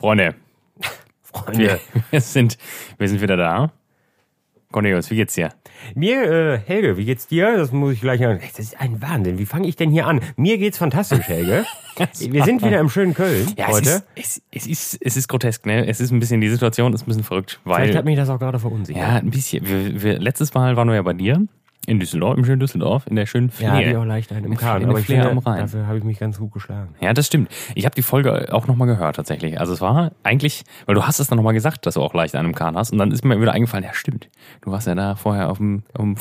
Freunde, Freunde. wir, sind, wir sind wieder da. Cornelius, wie geht's dir? Mir, äh, Helge, wie geht's dir? Das muss ich gleich an. Das ist ein Wahnsinn. Wie fange ich denn hier an? Mir geht's fantastisch, Helge. Wir sind wieder im schönen Köln Ja, es heute. ist, es, es, ist, es ist grotesk, ne? Es ist ein bisschen, die Situation ist ein bisschen verrückt, Vielleicht hat weil, mich das auch gerade verunsichert. ja, ein bisschen. Wir, wir, letztes Mal waren wir ja bei dir in Düsseldorf, im schönen Düsseldorf, in der schönen Ja, hatte ich Flehe. auch leicht im In Kahn. Aber ich Flair finde, am Rhein. dafür habe ich mich ganz gut geschlagen. Ja, das stimmt. Ich habe die Folge auch nochmal gehört tatsächlich. Also es war eigentlich, weil du hast es dann nochmal gesagt, dass du auch leicht einen im Kahn hast. Und dann ist mir wieder eingefallen, ja stimmt. Du warst ja da vorher auf dem, auf dem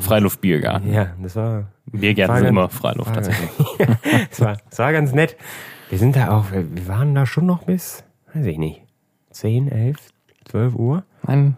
Freiluftbiergarten. Ja, das war, Biergärten sind immer Freiluft tatsächlich. das war, das war ganz nett. Wir sind da auch, wir waren da schon noch bis, weiß ich nicht, 10, 11, 12 Uhr. Ein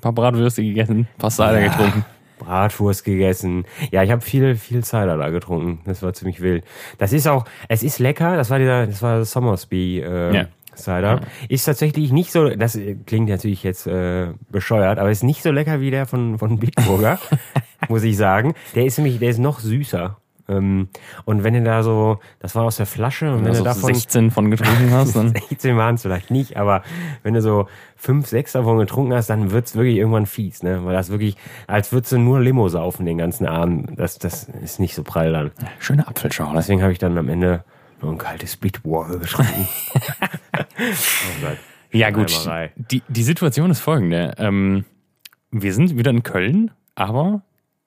paar Bratwürste gegessen, ein paar Cider Ja. getrunken. Bratwurst gegessen. Ja, ich habe viel, viel Cider da getrunken. Das war ziemlich wild. Das ist auch, es ist lecker. Das war dieser, das war Somersby äh, Ja. Cider. Ist tatsächlich nicht so, das klingt natürlich jetzt äh, bescheuert, aber ist nicht so lecker wie der von, von Bitburger, muss ich sagen. Der ist nämlich, der ist noch süßer. Ähm, und wenn du da so, das war aus der Flasche, und wenn Wenn du davon 16 von getrunken hast, dann 16 waren es vielleicht nicht, aber wenn du so fünf, sechs davon getrunken hast, dann wird's wirklich irgendwann fies, ne? Weil das wirklich, als würdest du nur Limo saufen den ganzen Abend. Das, das ist nicht so prall dann. schöne Apfelschorle. Deswegen habe ich dann am Ende nur ein kaltes Bitwater getrunken. oh. Ja gut, die, die Situation ist folgende. Ähm, wir sind wieder in Köln, aber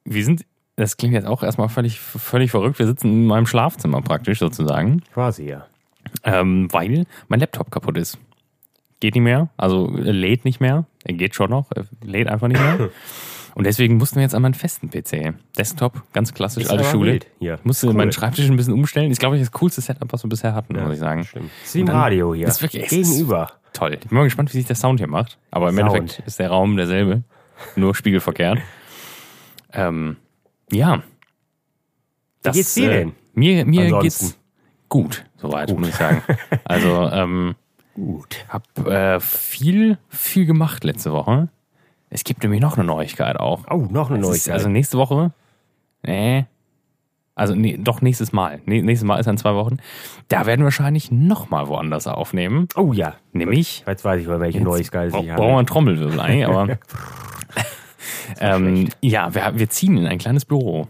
wir sind, das klingt jetzt auch erstmal völlig, völlig verrückt, wir sitzen in meinem Schlafzimmer praktisch sozusagen, Quasi, ja. ähm, weil mein Laptop kaputt ist. Geht nicht mehr, also er lädt nicht mehr, er geht schon noch, er lädt einfach nicht mehr. Und deswegen mussten wir jetzt an meinen festen PC. Desktop, ganz klassisch, Ist alte Schule. wild. Ich musste Cool. meinen Schreibtisch ein bisschen umstellen. Ist, glaube ich, das coolste Setup, was wir bisher hatten, Ja, muss ich sagen. Stimmt. Ist wie im Radio hier. Das ist wirklich- Gegenüber. Toll. Ich bin mal gespannt, wie sich der Sound hier macht. Aber im Sound. Endeffekt ist der Raum derselbe. Nur spiegelverkehrt. Ähm, ja. Wie geht's dir äh, denn? Mir, mir Ansonsten? geht's gut, soweit, muss ich sagen. Also, ähm, Gut. hab äh, viel, viel gemacht letzte Woche. Es gibt nämlich noch eine Neuigkeit auch. Oh, noch eine Es ist, Neuigkeit. also nächste Woche. Nee. Also nee, doch nächstes Mal. Nee, nächstes Mal ist dann zwei Wochen. Da werden wir wahrscheinlich nochmal woanders aufnehmen. oh ja. Nämlich Jetzt weiß ich mal, welche Neuigkeit ich brauchen wir habe. einen Trommelwirbel eigentlich, aber. ähm, ja, wir, wir ziehen in ein kleines Büro.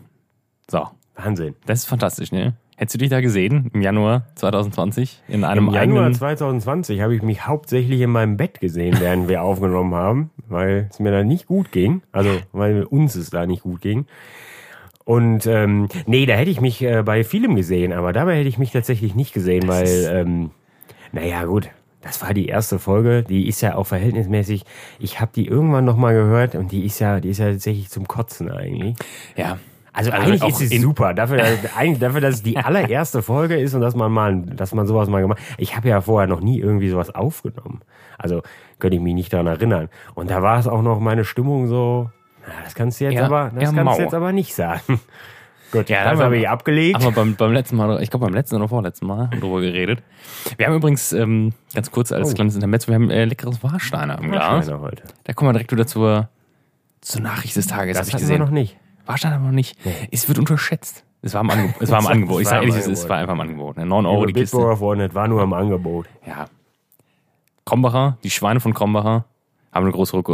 So, Wahnsinn. das ist fantastisch, ne? Hättest du dich da gesehen im Januar 2020 in einem Im Januar eigenen. 2020 habe ich mich hauptsächlich in meinem Bett gesehen, während wir aufgenommen haben, weil es mir da nicht gut ging. Also, weil uns es da nicht gut ging. Und ähm, nee, da hätte ich mich äh, bei vielem gesehen, aber dabei hätte ich mich tatsächlich nicht gesehen, ist- weil, ähm, naja, gut, das war die erste Folge, die ist ja auch verhältnismäßig, ich habe die irgendwann nochmal gehört und die ist ja, die ist ja tatsächlich zum Kotzen eigentlich. Ja. Also, Also eigentlich ist es super, dafür, dass- eigentlich dafür, dass es die allererste Folge ist und dass man mal, dass man sowas mal gemacht. Ich habe ja vorher noch nie irgendwie sowas aufgenommen. Also könnte ich mich nicht daran erinnern. Und da war es auch noch meine Stimmung so. Na, das kannst du jetzt Eher- aber, das kannst mau. du jetzt aber nicht sagen. Gut, Ja, das habe ich abgelegt. Aber beim, beim letzten Mal, ich glaube beim letzten oder vorletzten Mal drüber geredet. Wir haben übrigens, ähm, ganz kurz als Oh. kleines Intermezzo, wir haben äh, leckeres Warsteiner im Glas. Heute. Da kommen wir direkt wieder zur, zur Nachricht des Tages, Das habe ich hatten wir gesehen. noch nicht. Warsteiner aber noch nicht. Es wird unterschätzt. Es war im Angebot. Es war im Angebot. Ich sage ehrlich, es war einfach im Angebot. Ne? 9 Euro die Kiste. Das war nur im Angebot. Ja. Krombacher, die Schweine von Krombacher, haben eine große Rück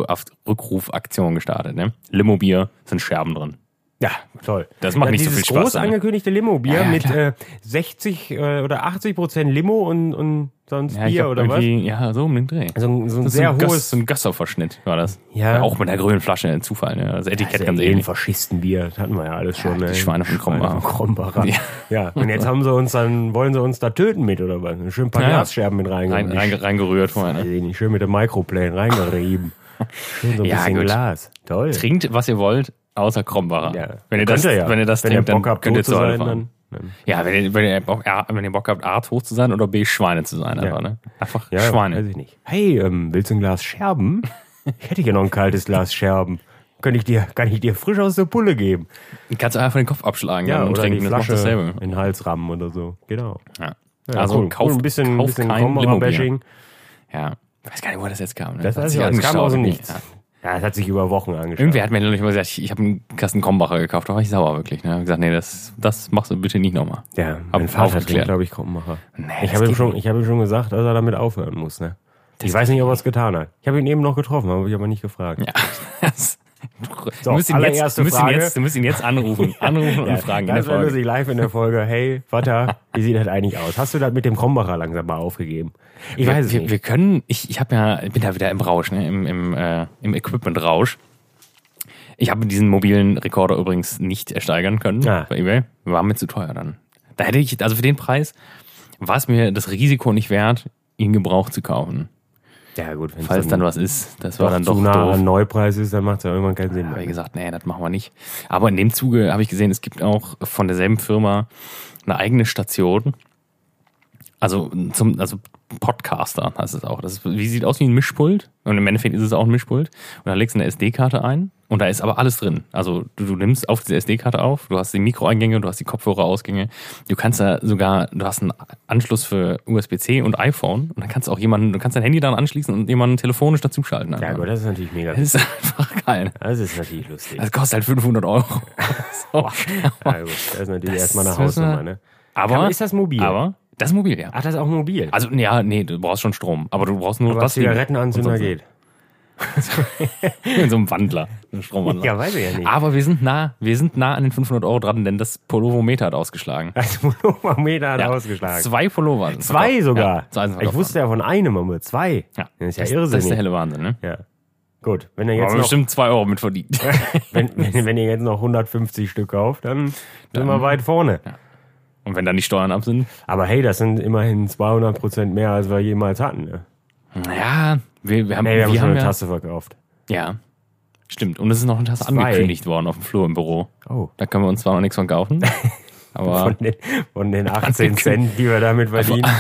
Rückrufaktion gestartet. Ne? Limo-Bier sind Scherben drin. Ja, toll. Das macht ja, nicht so viel Spaß, groß ne? angekündigte Limo-Bier Ja, ja, mit äh, 60 äh, oder 80 Prozent Limo und, und sonst Ja, Bier oder was? Ja, so um den Dreh. So ein, so ein sehr so ein, hohes Göss, so ein Gösser-Verschnitt war das. Ja. Auch mit der grünen Flasche, ein Zufall. Ne? Das Etikett Also ganz ähnlich. Faschistenbier, das hatten wir ja alles schon. die ne? Schweine von Krombacher. Ja. Ja. und jetzt haben sie uns dann, wollen sie uns da töten mit oder was? Schön ein paar Ja, ja. Glasscherben mit Rein, reingemischt. rein, reingerührt vorher. Ne? schön mit dem Microplane reingerieben. Schön so ein Ja, bisschen gut. Glas. Toll. Trinkt, was ihr wollt, außer Krombacher. Ja. Wenn, ihr das, ja. wenn ihr das wenn trinkt, ihr Bock dann habt, könnt ihr zu sein, fahren. dann, Ja, wenn ihr, wenn, ihr Bock, wenn ihr Bock habt, A, hoch zu sein oder B, Schweine zu sein. Einfach, Ja. ne? einfach ja, Schweine. weiß ich nicht. Hey, ähm, willst du ein Glas Scherben? Ich hätte hier noch ein kaltes Glas Scherben. Kann ich dir, kann ich dir frisch aus der Pulle geben? Du kannst einfach den Kopf abschlagen Ja, und trinken. die Das macht Flasche dasselbe. in den Hals rammen oder so. Genau. Ja. Also cool. Cool, ein bisschen, kauft bisschen kein. Krombacher-Bashing. Ja. Ich weiß gar nicht, wo das jetzt kam. Ne? Das ich auch. Es kam aus dem Okay. Nichts. Ja. Das hat sich über Wochen angeschaut. Irgendwer hat mir neulich mal gesagt, ich, ich habe einen Kasten Krombacher gekauft, da war ich sauer wirklich. Ne? Ich hab gesagt, nee, das, das machst du bitte nicht nochmal. Ja, Hab mein Vater trinkt, glaube ich, Krombacher. Nee, ich habe ihm, schon, ich hab ihm schon gesagt, dass er damit aufhören muss. Ne? Ich weiß nicht, ob er es getan hat. Ich habe ihn eben noch getroffen, habe ich aber nicht gefragt. Ja. Das, So, du, musst ihn jetzt, du, musst ihn jetzt, du musst ihn jetzt anrufen. Anrufen und Ja, fragen in der ganz Folge. lustig live in der Folge. Hey, Vater, wie sieht das eigentlich aus? Hast du das mit dem Krombacher langsam mal aufgegeben? Ich weiß es wir, nicht. wir können, ich, ich habe ja, ich bin da wieder im Rausch, ne? im, im, äh, im Equipment-Rausch. Ich habe diesen mobilen Rekorder übrigens nicht ersteigern können Ah. bei eBay. War mir zu teuer dann. Da hätte ich, also für den Preis war es mir das Risiko nicht wert, ihn gebraucht zu kaufen. Ja gut, Falls es dann was ist, das war dann zu doch nah doof. Neupreis ist, dann macht es ja irgendwann keinen Sinn habe ich gesagt, nee, das machen wir nicht. Aber in dem Zuge habe ich gesehen, es gibt auch von derselben Firma eine eigene Station. Also zum, also Podcaster heißt es auch. Das ist, wie sieht aus wie ein Mischpult. Und im Endeffekt ist es auch ein Mischpult. Und da legst du eine SD-Karte ein und da ist aber alles drin. Also du, du nimmst auf diese SD-Karte auf, du hast die Mikroeingänge, du hast die Kopfhörerausgänge. Du kannst da sogar, du hast einen Anschluss für USB-C und iPhone und dann kannst du auch jemanden, du kannst dein Handy daran anschließen und jemanden telefonisch dazuschalten. Ja gut, das ist natürlich mega Das ist einfach geil. Das ist natürlich lustig. Das kostet halt 500 Euro. so. Ja, gut, das ist natürlich Das erstmal eine Hausnummer, ne? Aber Aber ist das mobil? Aber das ist mobil, ja. Ach, das ist auch mobil. Also, ja, nee, du brauchst schon Strom. Aber du brauchst nur Aber das Ding. Zigarettenanzünder geht. In so einem Wandler. Ein Stromwandler. Ja, weiß ich ja nicht. Aber wir sind nah, wir sind nah an den 500 Euro dran, denn das Pullovometer hat ausgeschlagen. Das Pullovermeter hat Ja. ausgeschlagen. Zwei Pullover. Zwei sogar. Ja, zwei ich wusste ja von einem, aber zwei. Ja. Das ist ja Das, das irrsinnig. ist der helle Wahnsinn, ne? ja. Gut, wenn ihr Aber jetzt noch, bestimmt zwei Euro mit verdient. wenn, wenn, wenn ihr jetzt noch 150 Stück kauft, dann sind wir weit vorne. Und wenn dann die Steuern ab sind, Aber hey, das sind immerhin 200 Prozent mehr, als wir jemals hatten. Ne? ja, wir, wir haben, Nee, wir haben schon haben eine Tasse verkauft. ja, stimmt. Und es ist noch eine Tasse Zwei. angekündigt worden auf dem Flur im Büro. Oh. Da können wir uns zwar noch nichts von kaufen, aber Von den, von den 18 Cent, die wir damit verdienen.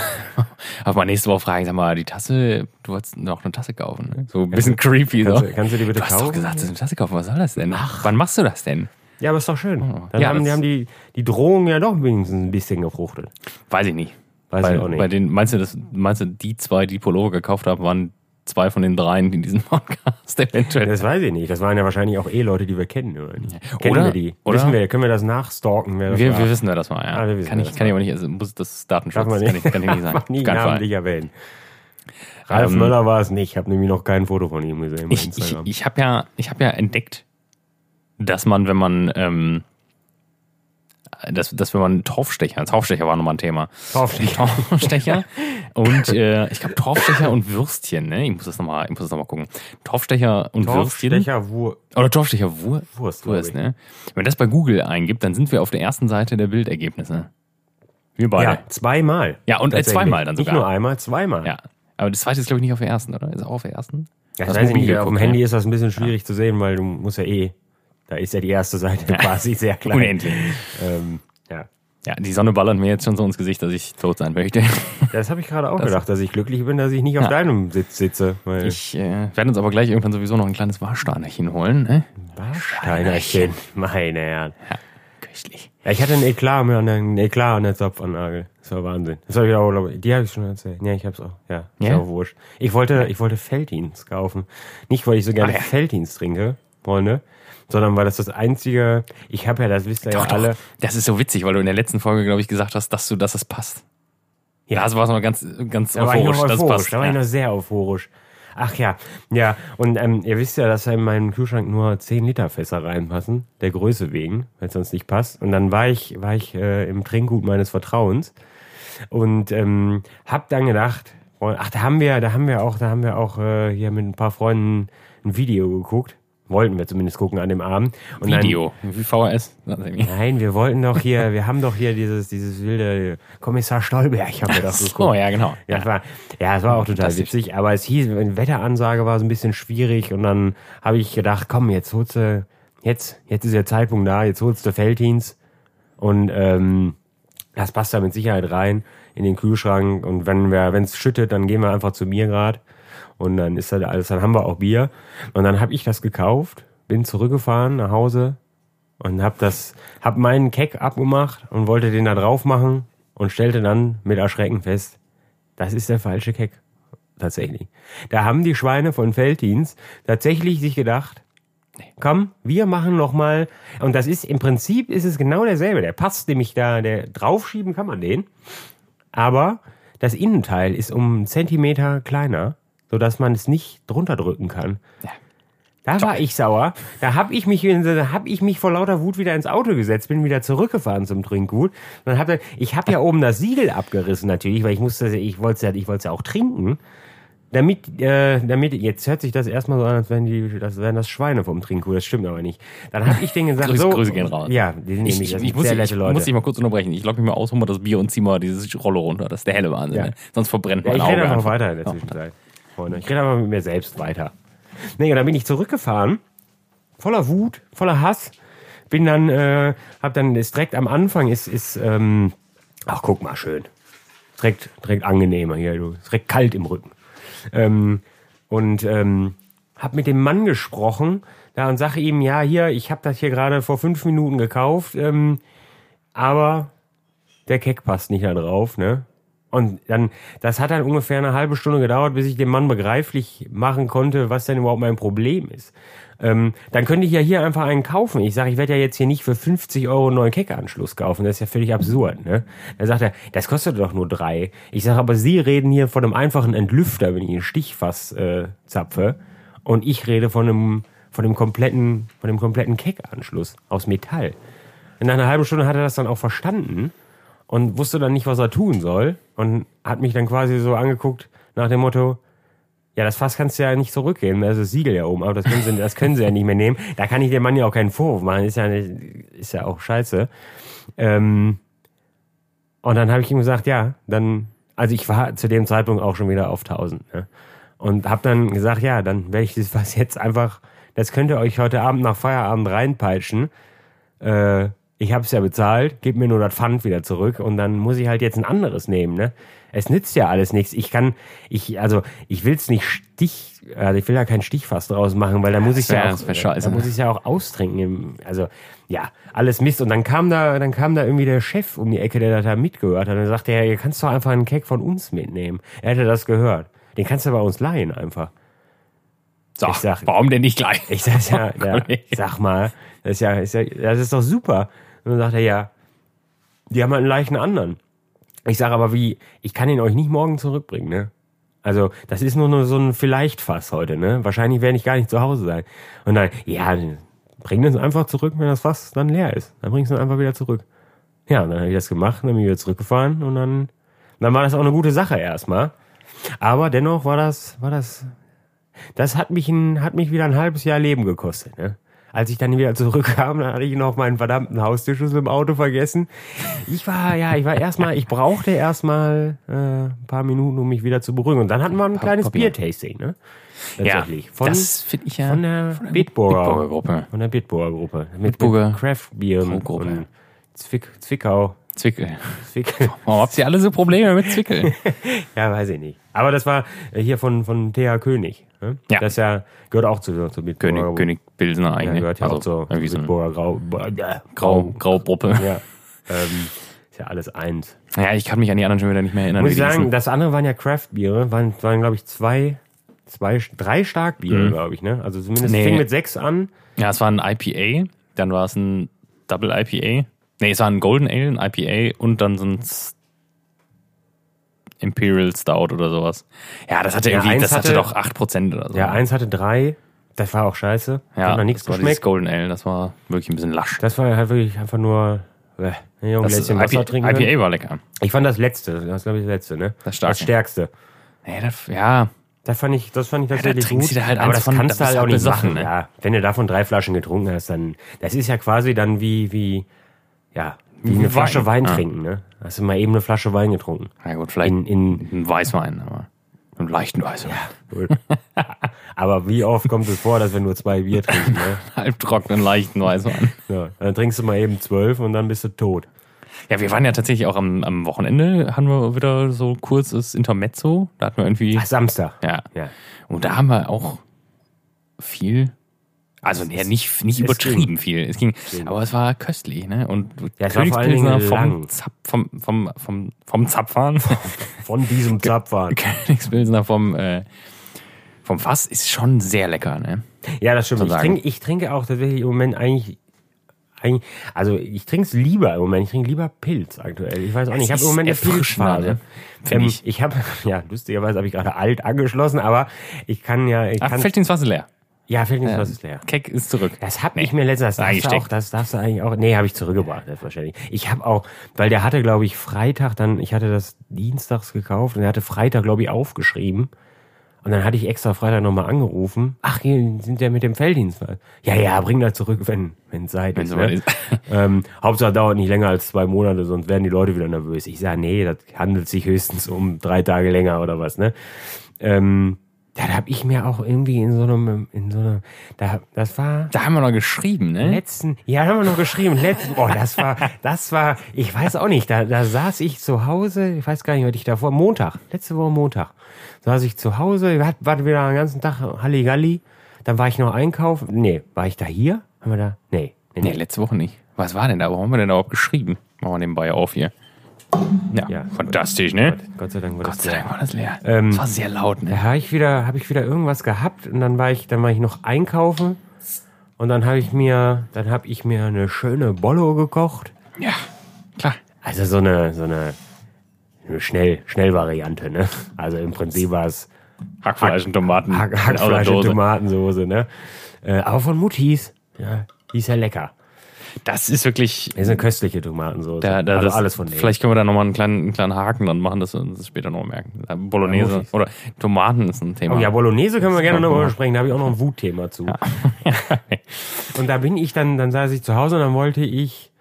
Aber mal nächste Woche fragen, sag mal, die Tasse, du wolltest noch eine Tasse kaufen. Ne? So ein bisschen creepy. Kannst, so. du, kannst du die bitte Du hast doch gesagt, du hast eine Tasse kaufen. Was soll das denn? Wann machst du das denn? Ja, aber ist doch schön. Dann Oh. Ja, haben, die, das- haben die, die Drohung ja doch wenigstens ein bisschen gefruchtet. Weiß ich nicht. Weiß bei, ich auch nicht. Bei den, meinst du, das, meinst du, die zwei, die Pullover gekauft haben, waren zwei von den dreien in diesem Podcast eventuell? Das weiß ich nicht. Das waren ja wahrscheinlich auch eh Leute, die wir kennen, oder nicht? Kennen Oder- wir die? oder- Wissen wir, können wir das nachstalken? Wer das wir, war? wir wissen, wer das war, ja. Ah, kann, ich, das kann ich aber nicht, also muss das Datenschutz, man kann nicht, ich, kann ich nicht sagen. Nie namentlich erwähnen. Ralf Ähm, Möller war es nicht. Ich habe nämlich noch kein Foto von ihm gesehen Ich, ich, ich habe ja, ich hab ja entdeckt, dass man, wenn man, ähm, dass, dass wenn man Torfstecher, Torfstecher war nochmal ein Thema. Torfstecher. Torfstecher und äh, ich glaube Torfstecher und Würstchen, ne? Ich muss das nochmal, ich muss das noch mal gucken. Torfstecher und Würstchen. Torfstecher, Wur Oder Torfstecher Wur Wurst, Wurst, ne? Wenn man das bei Google eingibt, dann sind wir auf der ersten Seite der Bildergebnisse. Wir beide. Ja, zweimal. Ja, und, äh, zweimal dann sogar. Nicht nur einmal, zweimal. Ja. Aber das zweite ist, glaube ich, nicht auf der ersten, oder? Ist auch auf der ersten? Weiß ich mobil nicht. Auf dem Handy ist das ein bisschen schwierig zu sehen, weil du musst ja eh, da ist ja die erste Seite quasi sehr klein. Unendlich. Ähm, ja. Ja, die Sonne ballert mir jetzt schon so ins Gesicht, dass ich tot sein möchte. Das habe ich gerade auch Das- gedacht, dass ich glücklich bin, dass ich nicht auf Ja. deinem Sitz sitze. Ich äh, werde uns aber gleich irgendwann sowieso noch ein kleines Warsteinerchen holen. Ne? Warsteinerchen, meine Herren. Ja, köstlich. Ja, ich hatte einen Eklat, mir an der, einen Eklat an der Zapfanlage. Das war Wahnsinn. Das habe ich auch, glaube ich, die habe ich schon erzählt. Ja, ich habe es auch. Ja, ist Ja? auch wurscht. Ich wollte, ich wollte Feldins kaufen. Nicht, weil ich so gerne Ah, ja. Feldins trinke, Freunde, sondern weil das das einzige, ich habe ja, das wisst ihr ja alle. Das ist so witzig, weil du in der letzten Folge, glaube ich, gesagt hast, dass du, dass es passt. Ja, also war es mal ganz, ganz Da war ich noch euphorisch, dass es euphorisch, passt. da war ich noch sehr euphorisch. Ach ja, ja, und ähm, ihr wisst ja, dass da in meinen Kühlschrank nur 10 Liter Fässer reinpassen, der Größe wegen, weil es sonst nicht passt. Und dann war ich, war ich äh, im Trinkgut meines Vertrauens und ähm, hab dann gedacht, ach, da haben wir, da haben wir auch, da haben wir auch äh, hier mit ein paar Freunden ein Video geguckt. Wollten wir zumindest gucken an dem Abend. Und dann- Video. Wie VHS? Nein, wir wollten doch hier, wir haben doch hier dieses, dieses wilde Kommissar Stolberg, haben wir das geguckt. Oh, ja, genau. Ja, es war, ja, es war auch total witzig, aber es hieß, die Wetteransage war so ein bisschen schwierig und dann habe ich gedacht, komm, jetzt holst du, jetzt, jetzt ist der Zeitpunkt da, jetzt holst du Felddienst und ähm, das passt da mit Sicherheit rein in den Kühlschrank und wenn wir, wenn es schüttet, dann gehen wir einfach zu mir grad und dann ist das alles, dann haben wir auch Bier und dann habe ich das gekauft, bin zurückgefahren nach Hause und hab das, hab meinen Keck abgemacht und wollte den da drauf machen und stellte dann mit Erschrecken fest, das ist der falsche Keck. tatsächlich. Da haben die Schweine von Veltins tatsächlich sich gedacht, komm, wir machen noch mal und das ist im Prinzip ist es genau derselbe. Der passt nämlich da, der draufschieben kann man den, aber das Innenteil ist um einen Zentimeter kleiner, so dass man es nicht drunter drücken kann. Ja. Da war ich sauer. Da habe ich mich, da hab ich mich vor lauter Wut wieder ins Auto gesetzt, bin wieder zurückgefahren zum Trinkgut. Dann hab, ich habe ja oben das Siegel abgerissen natürlich, weil ich musste, ich wollte ja, ich wollte ja auch trinken. Damit, äh, damit, jetzt hört sich das erstmal so an, als wären die, das wären das Schweine vom Trinkgut, das stimmt aber nicht. Dann habe ich denen gesagt, Grüße, so. Grüße gehen raus. Ja, die sind Ich, nämlich, ich, das ich, sind muss, sehr ich, ich Leute. muss dich mal kurz unterbrechen. Ich logge mich mal aus, hol mal das Bier und zieh mal dieses Rolle runter. Das ist der helle Wahnsinn. Ja. Ne? Sonst verbrennt Ja, mein ich rede einfach. weiter in der Zwischenzeit. Freunde. Ich rede aber mit mir selbst weiter. Nee, und dann bin ich zurückgefahren, voller Wut, voller Hass. Bin dann, äh, hab dann, ist direkt am Anfang, ist, ist, ähm, ach guck mal, schön. Direkt, direkt angenehmer hier, du. Direkt kalt im Rücken. Ähm, und ähm, hab mit dem Mann gesprochen, da und sage ihm, ja, hier, ich habe das hier gerade vor fünf Minuten gekauft, ähm, aber der Keck passt nicht da drauf, ne? Und dann, das hat dann ungefähr eine halbe Stunde gedauert, bis ich dem Mann begreiflich machen konnte, was denn überhaupt mein Problem ist. Ähm, dann könnte ich ja hier einfach einen kaufen. Ich sage, ich werde ja jetzt hier nicht für 50 Euro einen neuen Keckanschluss kaufen. Das ist ja völlig absurd. Ne? Da sagt er, das kostet doch nur drei. Ich sage, aber Sie reden hier von einem einfachen Entlüfter, wenn ich einen Stichfass äh, zapfe. Und ich rede von einem, von dem kompletten, von dem kompletten Keckanschluss aus Metall. Nach einer halben Stunde hat er das dann auch verstanden und wusste dann nicht, was er tun soll und hat mich dann quasi so angeguckt nach dem Motto, ja, das Fass kannst du ja nicht zurückgeben, da ist das Siegel ja oben, aber das können sie, das können sie ja nicht mehr nehmen. Da kann ich dem Mann ja auch keinen Vorwurf machen, ist ja, nicht, ist ja auch scheiße. Ähm, und dann habe ich ihm gesagt, ja, dann, also ich war zu dem Zeitpunkt auch schon wieder auf 1000, ne? Und habe dann gesagt, ja, dann werde ich das Fass jetzt einfach, das könnt ihr euch heute Abend nach Feierabend reinpeitschen. Äh, ich habe es ja bezahlt, gib mir nur das Pfand wieder zurück und dann muss ich halt jetzt ein anderes nehmen, ne? Es nützt ja alles nichts. Ich kann, ich, also ich will es nicht Stich, also ich will da kein Stichfass draus machen, weil da muss ich wär- ja auch, scheiße, da muss ich ja auch austrinken. Also ja, alles Mist. Und dann kam da, dann kam da irgendwie der Chef um die Ecke, der da mitgehört hat. Und sagte er, ihr kannst doch einfach einen Keck von uns mitnehmen. Er hätte das gehört. Den kannst du bei uns leihen einfach. So, sag- warum denn nicht gleich? Ich sag ja, ja sag mal, das ist ja, ist ja, das ist doch super. Und dann sagt er, ja, die haben halt einen leichten anderen. Ich sage aber wie, ich kann ihn euch nicht morgen zurückbringen, ne? Also, das ist nur, nur so ein Vielleicht-Fass heute, ne? Wahrscheinlich werde ich gar nicht zu Hause sein. Und dann, ja, bring das einfach zurück, wenn das Fass dann leer ist. Dann bringst du es einfach wieder zurück. Ja, und dann habe ich das gemacht, dann bin ich wieder zurückgefahren und dann, dann war das auch eine gute Sache erstmal. Aber dennoch war das, war das das hat mich, ein, hat mich wieder ein halbes Jahr Leben gekostet. Ne? Als ich dann wieder zurückkam, dann hatte ich noch meinen verdammten Haustürschlüssel im Auto vergessen. Ich war, ja, ich war erstmal, ich brauchte erstmal äh, ein paar Minuten, um mich wieder zu beruhigen. Und dann hatten wir ein kleines. Bier-Tasting, ne? Ja, Tatsächlich. Von, das finde ich ja von der Bitburger, Bitburger Gruppe. Von der Bitburger Gruppe. Mit, Bitburger mit Craft-Bier und, Gruppe. Zwick, Zwickau. Zwickel. Zwick, Warum habt ihr alle so Probleme mit Zwickel? ja, weiß ich nicht. Aber das war äh, hier von, von TH König. Ne? Ja. Das ja, gehört auch zu, zu Bitburger. König, König Pilsner Ja, eigentlich. gehört ja also auch zur ein Bitburger Grau. äh, Grau, Graugruppe. Ja. ähm, ist ja alles eins. Ja, ich kann mich an die anderen schon wieder nicht mehr erinnern. Muss ich sagen, das andere waren ja Craft-Biere, waren, waren glaube ich, zwei, zwei, drei Starkbiere, Mhm. glaube ich, ne? Also zumindest Nee. fing mit sechs an. Ja, es war ein IPA, dann war es ein Double IPA. Nee, es war ein Golden Ale, ein IPA und dann so ein Imperial Stout oder sowas. Ja, das hatte Ja, irgendwie, das hatte, hatte- doch 8% oder so. Ja, eins hatte drei. Das war auch scheiße. ja Hat noch nichts das geschmeckt. Golden Ale, das war wirklich ein bisschen lasch. Das war halt wirklich einfach nur, äh, ein Gläschen Wasser IPA, trinken. können. IPA war lecker. Ich fand das letzte, das glaube ich das letzte, ne? Das. Das stärkste. Nee, das, ja, Das fand ich, das fand ich da tatsächlich trinkst gut. du dir halt aber das von- kannst da du halt auch nicht machen. ne? Ja, wenn du davon drei Flaschen getrunken hast, dann, das ist ja quasi dann wie, wie, ja, wie eine Wein. Flasche Wein Ja. trinken, ne? Hast du mal eben eine Flasche Wein getrunken. na gut, vielleicht In, in, ein Weißwein, aber einen leichten Weißwein. gut. aber wie oft kommt es vor, dass wir nur zwei Bier trinken, ne? Halbtrockenen, leichten Weißwein. Ja, dann trinkst du mal eben zwölf und dann bist du tot. Ja, wir waren ja tatsächlich auch am, am Wochenende, haben wir wieder so kurzes Intermezzo. Da hatten wir irgendwie, Ach, Samstag. ja. Ja. Und da haben wir auch viel Also ja, nicht, nicht übertrieben ging. viel. Es ging, ging. aber es war köstlich, ne? Und Ja, Königspilsner vom, Zap, vom, vom, vom, vom Zapfhahn. Von diesem Zapfhahn. Königspilsner vom, äh, vom Fass ist schon sehr lecker, ne? Ja, das stimmt. So Ich trinke, ich trinke auch tatsächlich im Moment eigentlich, also ich trinke es lieber im Moment. Ich trinke lieber Pilz aktuell. Ich weiß auch nicht. Ich habe im Moment eine Pilzphase. ne? Ähm, ich. ich habe, ja, lustigerweise habe ich gerade alt angeschlossen, aber ich kann ja, ich Ach, kann, fällt ins Wasser leer. Ja, nicht, was ist leer. Keck ist zurück. Das hab ich mir letztens, das darfst du auch, das darfst du eigentlich auch, nee, habe ich zurückgebracht, selbstverständlich. Ich habe auch, weil der hatte, glaube ich, Freitag dann, ich hatte das dienstags gekauft und er hatte Freitag, glaube ich, aufgeschrieben. Und dann hatte ich extra Freitag nochmal angerufen. Ach, hier sind ja mit dem Felddienst. Ja, ja, bring das zurück, wenn, wenn Zeit Wenn ist. Ne? ist. ähm, Hauptsache dauert nicht länger als zwei Monate, sonst werden die Leute wieder nervös. Ich sage, nee, das handelt sich höchstens um drei Tage länger oder was, ne? Ähm, da habe ich mir auch irgendwie in so einem, in so einem, da, das war, Da haben wir noch geschrieben, ne? letzten, ja, haben wir noch geschrieben, letzten, oh, das war, das war, ich weiß auch nicht, da, da saß ich zu Hause, ich weiß gar nicht, was ich davor, Montag, letzte Woche Montag, saß ich zu Hause, war wieder den ganzen Tag Halligalli, dann war ich noch einkaufen, nee, war ich da hier? Haben wir da, nee, nee, Nee, nee. letzte Woche nicht. Was war denn da? Warum haben wir denn da überhaupt geschrieben? Machen wir nebenbei auf hier. Ja, Ja. fantastisch, ne? Gott sei Dank war Gott das sei leer. Dank war das leer. Ähm, das war sehr laut, ne? Da habe ich wieder, habe ich wieder irgendwas gehabt und dann war ich, dann war ich noch einkaufen und dann habe ich mir, dann habe ich mir eine schöne Bollo gekocht. Ja, klar. Also so eine, so eine, eine schnell, Schnellvariante, ne? Also im Prinzip war es Hackfleisch und Tomaten. Hack, Hackfleisch und. Tomatensoße, ne? Äh, aber von Muttis. Ja, die ist ja lecker. Das ist wirklich. Das ist eine köstliche Tomatensoße. Da, da, also das, alles von denen. Vielleicht können wir da nochmal einen kleinen, einen kleinen Haken dran machen, dass wir uns das später noch merken. Bolognese Ja, oder Tomaten ist ein Thema. Oh ja, Bolognese können wir gerne kommt noch mal. mal sprechen. Da habe ich auch noch ein Wutthema zu. Und da bin ich dann, dann saß ich zu Hause und dann wollte ich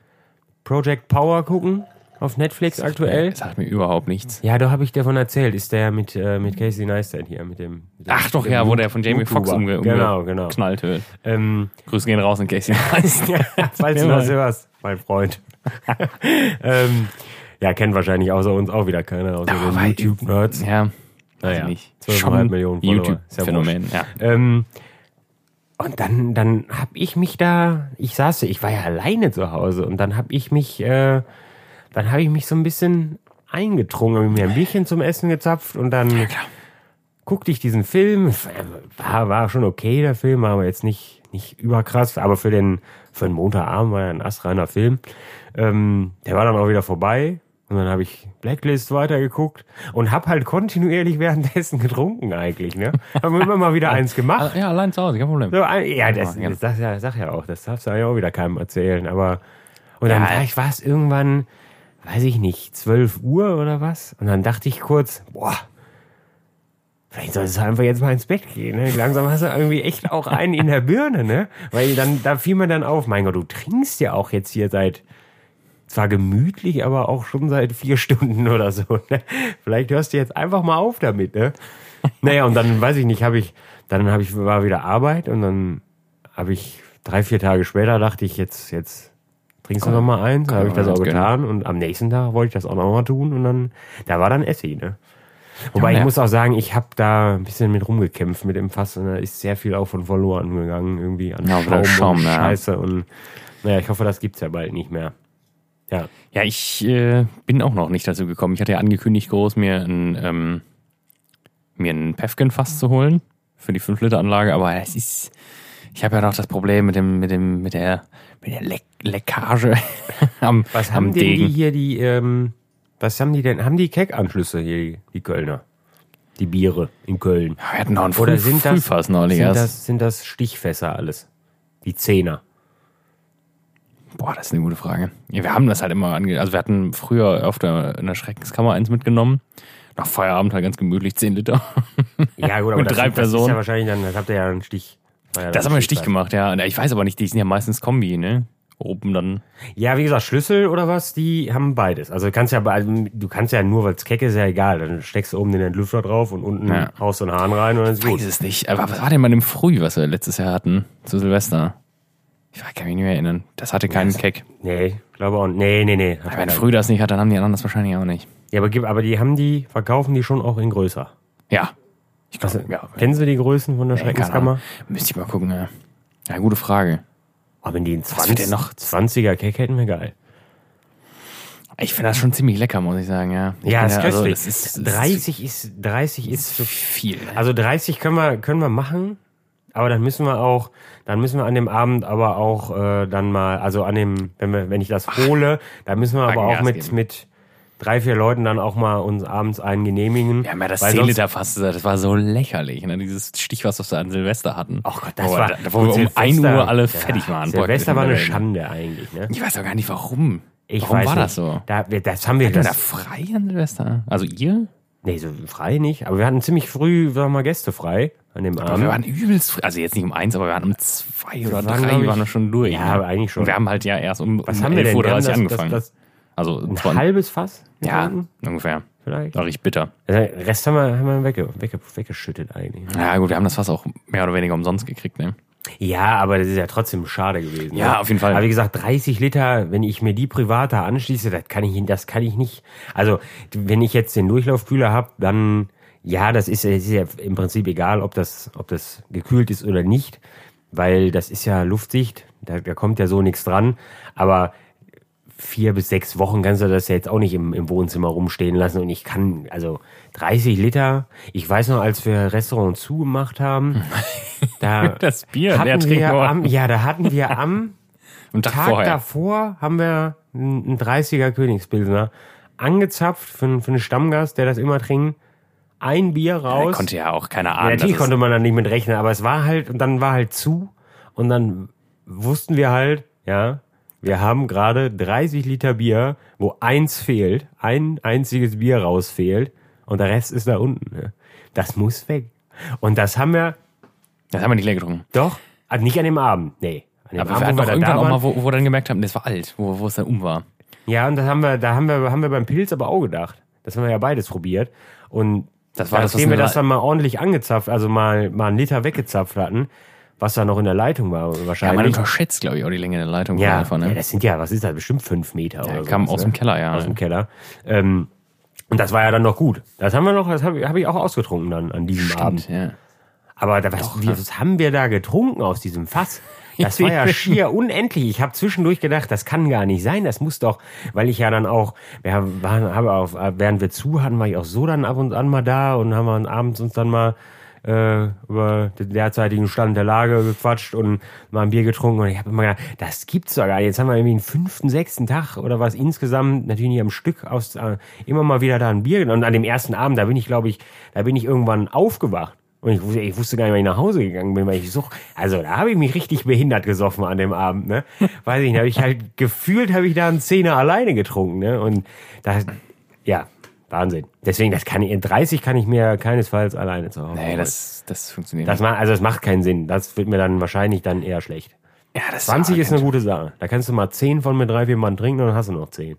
Project Power gucken auf Netflix aktuell. Das sagt mir überhaupt nichts. Ja, da habe ich davon erzählt. Ist der mit, äh, mit Casey Neistat hier, mit dem. Mit dem Ach doch, ja, wo der von Jamie Foxx umge Genau, genau. wird. Ähm, Grüße gehen raus in Casey Neistat. ja, falls du das Mann. hörst, mein Freund. ähm, ja, kennt wahrscheinlich außer uns auch wieder keiner, außer den YouTube-Nerds. Ja, weiß Naja, ich nicht. 12,5 Millionen YouTube-Phänomen, ja. Ähm, und dann, dann hab ich mich da, ich saß, ich war ja alleine zu Hause und dann hab ich mich, äh, dann habe ich mich so ein bisschen eingetrunken, mir ein Bierchen zum Essen gezapft und dann klar. guckte ich diesen Film. War, war schon okay, der Film, war aber jetzt nicht, nicht überkrass, aber für den, für den Montagabend war er ein astreiner Film. Ähm, der war dann auch wieder vorbei. Und dann habe ich Blacklist weitergeguckt und hab halt kontinuierlich währenddessen getrunken eigentlich, ne? Haben wir immer mal wieder eins gemacht. Ja, allein zu Hause, kein Problem. So, ja, das, Ja, das, das ja, sag ja auch, das darfst du ja auch wieder keinem erzählen, aber und dann Ja. war ich, war es irgendwann, weiß ich nicht, 12 Uhr oder was? Und dann dachte ich kurz, boah, vielleicht solltest du einfach jetzt mal ins Bett gehen, ne? Langsam hast du irgendwie echt auch einen in der Birne, ne? Weil dann, da fiel mir dann auf, mein Gott, du trinkst ja auch jetzt hier seit, zwar gemütlich, aber auch schon seit vier Stunden oder so, ne? Vielleicht hörst du jetzt einfach mal auf damit, ne? Naja, und dann, weiß ich nicht, habe ich, dann habe ich, war wieder Arbeit und dann habe ich drei, vier Tage später dachte ich, jetzt, jetzt trinkst du noch mal eins, dann habe ich das auch ganz getan und am nächsten Tag wollte ich das auch noch mal tun und dann, da war dann Essi, ne? Wobei Ja, ich muss auch sagen, ich habe da ein bisschen mit rumgekämpft mit dem Fass und da ist sehr viel auch von verloren gegangen, irgendwie an Ja, Schaum, Schaum, und ja. Scheiße und naja, ich hoffe, das gibt's ja bald nicht mehr. Ja. Ja, ich äh, bin auch noch nicht dazu gekommen. Ich hatte ja angekündigt, groß mir ein, ähm, mir ein Pefken-Fass zu holen für die 5-Liter-Anlage, aber es ist, ich habe ja noch das Problem mit dem, mit dem, mit der, mit der Leck Leckage am, Was am haben denn Degen. die hier, die, ähm, was haben die denn? Haben die Keckanschlüsse hier, die, Kölner? Die Biere in Köln? Wir hatten noch ein Oder sind das, Frühfass neulich sind erst. das, sind das Stichfässer alles? Die Zehner. Boah, das ist eine gute Frage. Ja, wir haben das halt immer ange Also wir hatten früher auf der, in der Schreckenskammer eins mitgenommen. Nach Feierabend halt ganz gemütlich 10 Liter. Ja, gut, aber Mit das, drei das ist ja Personen. wahrscheinlich dann, das habt ihr ja einen Stich. Ja Das haben wir Stich gemacht, ja. Ich weiß aber nicht, die sind ja meistens Kombi, ne? Oben dann. Ja, wie gesagt, Schlüssel oder was, die haben beides. Also du kannst ja, bei- du kannst ja nur, weil es keck ist, ja egal. Dann steckst du oben den Entlüfter drauf und unten Ja. haust du einen Hahn rein und dann ist Ich gut. weiß es nicht. Aber was war denn bei dem Früh, was wir letztes Jahr hatten? Zu Silvester? Ich kann mich nicht mehr erinnern. Das hatte keinen Keck. Nee, glaube auch. Nee, nee, nee. Wenn Früh das nicht hat, dann haben die anderen das wahrscheinlich auch nicht. Ja, aber, aber die haben die, verkaufen die schon auch in größer. Ja. Ich glaube, Also, ja. Kennen Sie die Größen von der Schreckenskammer? Müsste ich mal gucken, ja. Ja, gute Frage. Aber wenn die wird 20, denn noch? 20er Cake hätten wir geil. Ich finde das schon ziemlich lecker, muss ich sagen, ja. Ich Ja, ist also, köstlich. das ist, das 30 ist, 30 ist zu viel. ne? Also 30 können wir, können wir machen, aber dann müssen wir auch, dann müssen wir an dem Abend aber auch äh, dann mal, also an dem, wenn wir, wenn ich das hole, dann müssen wir aber auch Gas mit, geben. mit drei, vier Leuten dann auch mal uns abends einen genehmigen. Ja das weil 10 sonst- Liter Fass, das war so lächerlich, ne? Dieses Stich, was wir an Silvester hatten. Ach Gott, das wo, war, wir- wo wir um 1 Uhr alle fertig waren. Silvester war eine ne? Schande eigentlich, ne? Ich weiß auch gar nicht, warum. Ich warum war nicht. das so? Da, wir, das haben wir, Hatten wir da das, frei an Silvester? Also ihr? nee, so frei nicht, aber wir hatten ziemlich früh, sagen wir mal, Gäste frei an dem Aber wir Abend. waren übelst früh. Also jetzt nicht um eins, aber wir waren um zwei oder drei waren wir schon durch. Ja, ne? aber eigentlich schon. Und wir haben halt ja erst um, Was um haben wir denn? Wir haben 11.30 Uhr das, angefangen. Das, das, also ein halbes Fass? ja, getrunken, ungefähr. Vielleicht. War richtig bitter. Also, Den Rest haben wir, haben wir wegge, wegge, weggeschüttet eigentlich. Ja gut, wir haben das Fass auch mehr oder weniger umsonst gekriegt, ne? Ja, aber das ist ja trotzdem schade gewesen. Ja, ne? auf jeden Fall. Aber wie gesagt, 30 Liter, wenn ich mir die privat da anschließe, das kann ich, das kann ich nicht. Also, wenn ich jetzt den Durchlaufkühler habe, dann, ja, das ist, es ist ja im Prinzip egal, ob das, ob das gekühlt ist oder nicht, weil das ist ja luftdicht, da, da kommt ja so nichts dran. Aber vier bis sechs Wochen kannst du das ja jetzt auch nicht im, im Wohnzimmer rumstehen lassen. Und ich kann, also 30 Liter, ich weiß noch, als wir Restaurant zugemacht haben, da Das Bier, hatten wir am, ja, da hatten wir am Tag, Tag vorher. davor haben wir einen 30er Königspilsner angezapft für, einen- für einen Stammgast, der das immer trinkt. Ein Bier raus. konnte ja auch keiner ja, ahnen. natürlich konnte man da nicht mit rechnen, aber es war halt, und dann war halt zu, und dann wussten wir halt, ja, wir haben gerade 30 Liter Bier, wo eins fehlt, ein einziges Bier rausfehlt, und der Rest ist da unten. Ne? Das muss weg. Und das haben wir das haben wir nicht leer getrunken. doch, also nicht an dem Abend, nee. An dem Aber wir Abend, hatten wo doch irgendwann auch mal, wo, wo wir dann gemerkt haben, das war alt, wo, wo es dann um war. Ja, und das haben wir, da haben wir, haben wir beim Pilz aber auch gedacht. Das haben wir ja beides probiert. Und Das war das, nachdem wir eine das dann mal ordentlich angezapft, also mal, mal einen Liter weggezapft hatten, was da noch in der Leitung war Ja, man wahrscheinlich. unterschätzt, glaube ich, auch die Länge der Leitung. Ja, davon, ja, ne? das sind ja, was ist das, bestimmt fünf Meter Ja, oder kam aus dem Keller, ja. Aus dem Keller. Ähm, und das war ja dann noch gut. Das haben wir noch, das habe hab ich auch ausgetrunken dann an diesem Abend. Stimmt, ja. Aber da, was, wie, was haben wir da getrunken aus diesem Fass? Das war ja schier unendlich. Ich habe zwischendurch gedacht, das kann gar nicht sein. Das muss doch, weil ich ja dann auch, wir haben, waren, haben auf, während wir zu hatten, war ich auch so dann ab und an mal da und haben wir abends uns dann mal äh, über den derzeitigen Stand der Lage gequatscht und mal ein Bier getrunken und ich habe immer gedacht, das gibt's doch gar nicht. Jetzt haben wir irgendwie einen fünften, sechsten Tag oder was insgesamt, natürlich nicht am Stück, aus äh, immer mal wieder da ein Bier genommen. Und an dem ersten Abend, da bin ich, glaube ich, da bin ich irgendwann aufgewacht. Und ich wusste, ich wusste gar nicht, wann ich nach Hause gegangen bin, weil ich so, also da habe ich mich richtig behindert gesoffen an dem Abend, ne? Weiß ich nicht, habe ich halt gefühlt, habe ich da einen Zehner alleine getrunken, ne? Und da, ja, Wahnsinn. Deswegen, das kann ich, in 30 kann ich mir keinesfalls alleine zu Hause. Nee, das, das funktioniert das nicht. macht, also es macht keinen Sinn. Das wird mir dann wahrscheinlich dann eher schlecht. Ja, das 20 war ist eine gute Sache. Da kannst du mal 10 von mit drei, vier Mann trinken und dann hast du noch 10.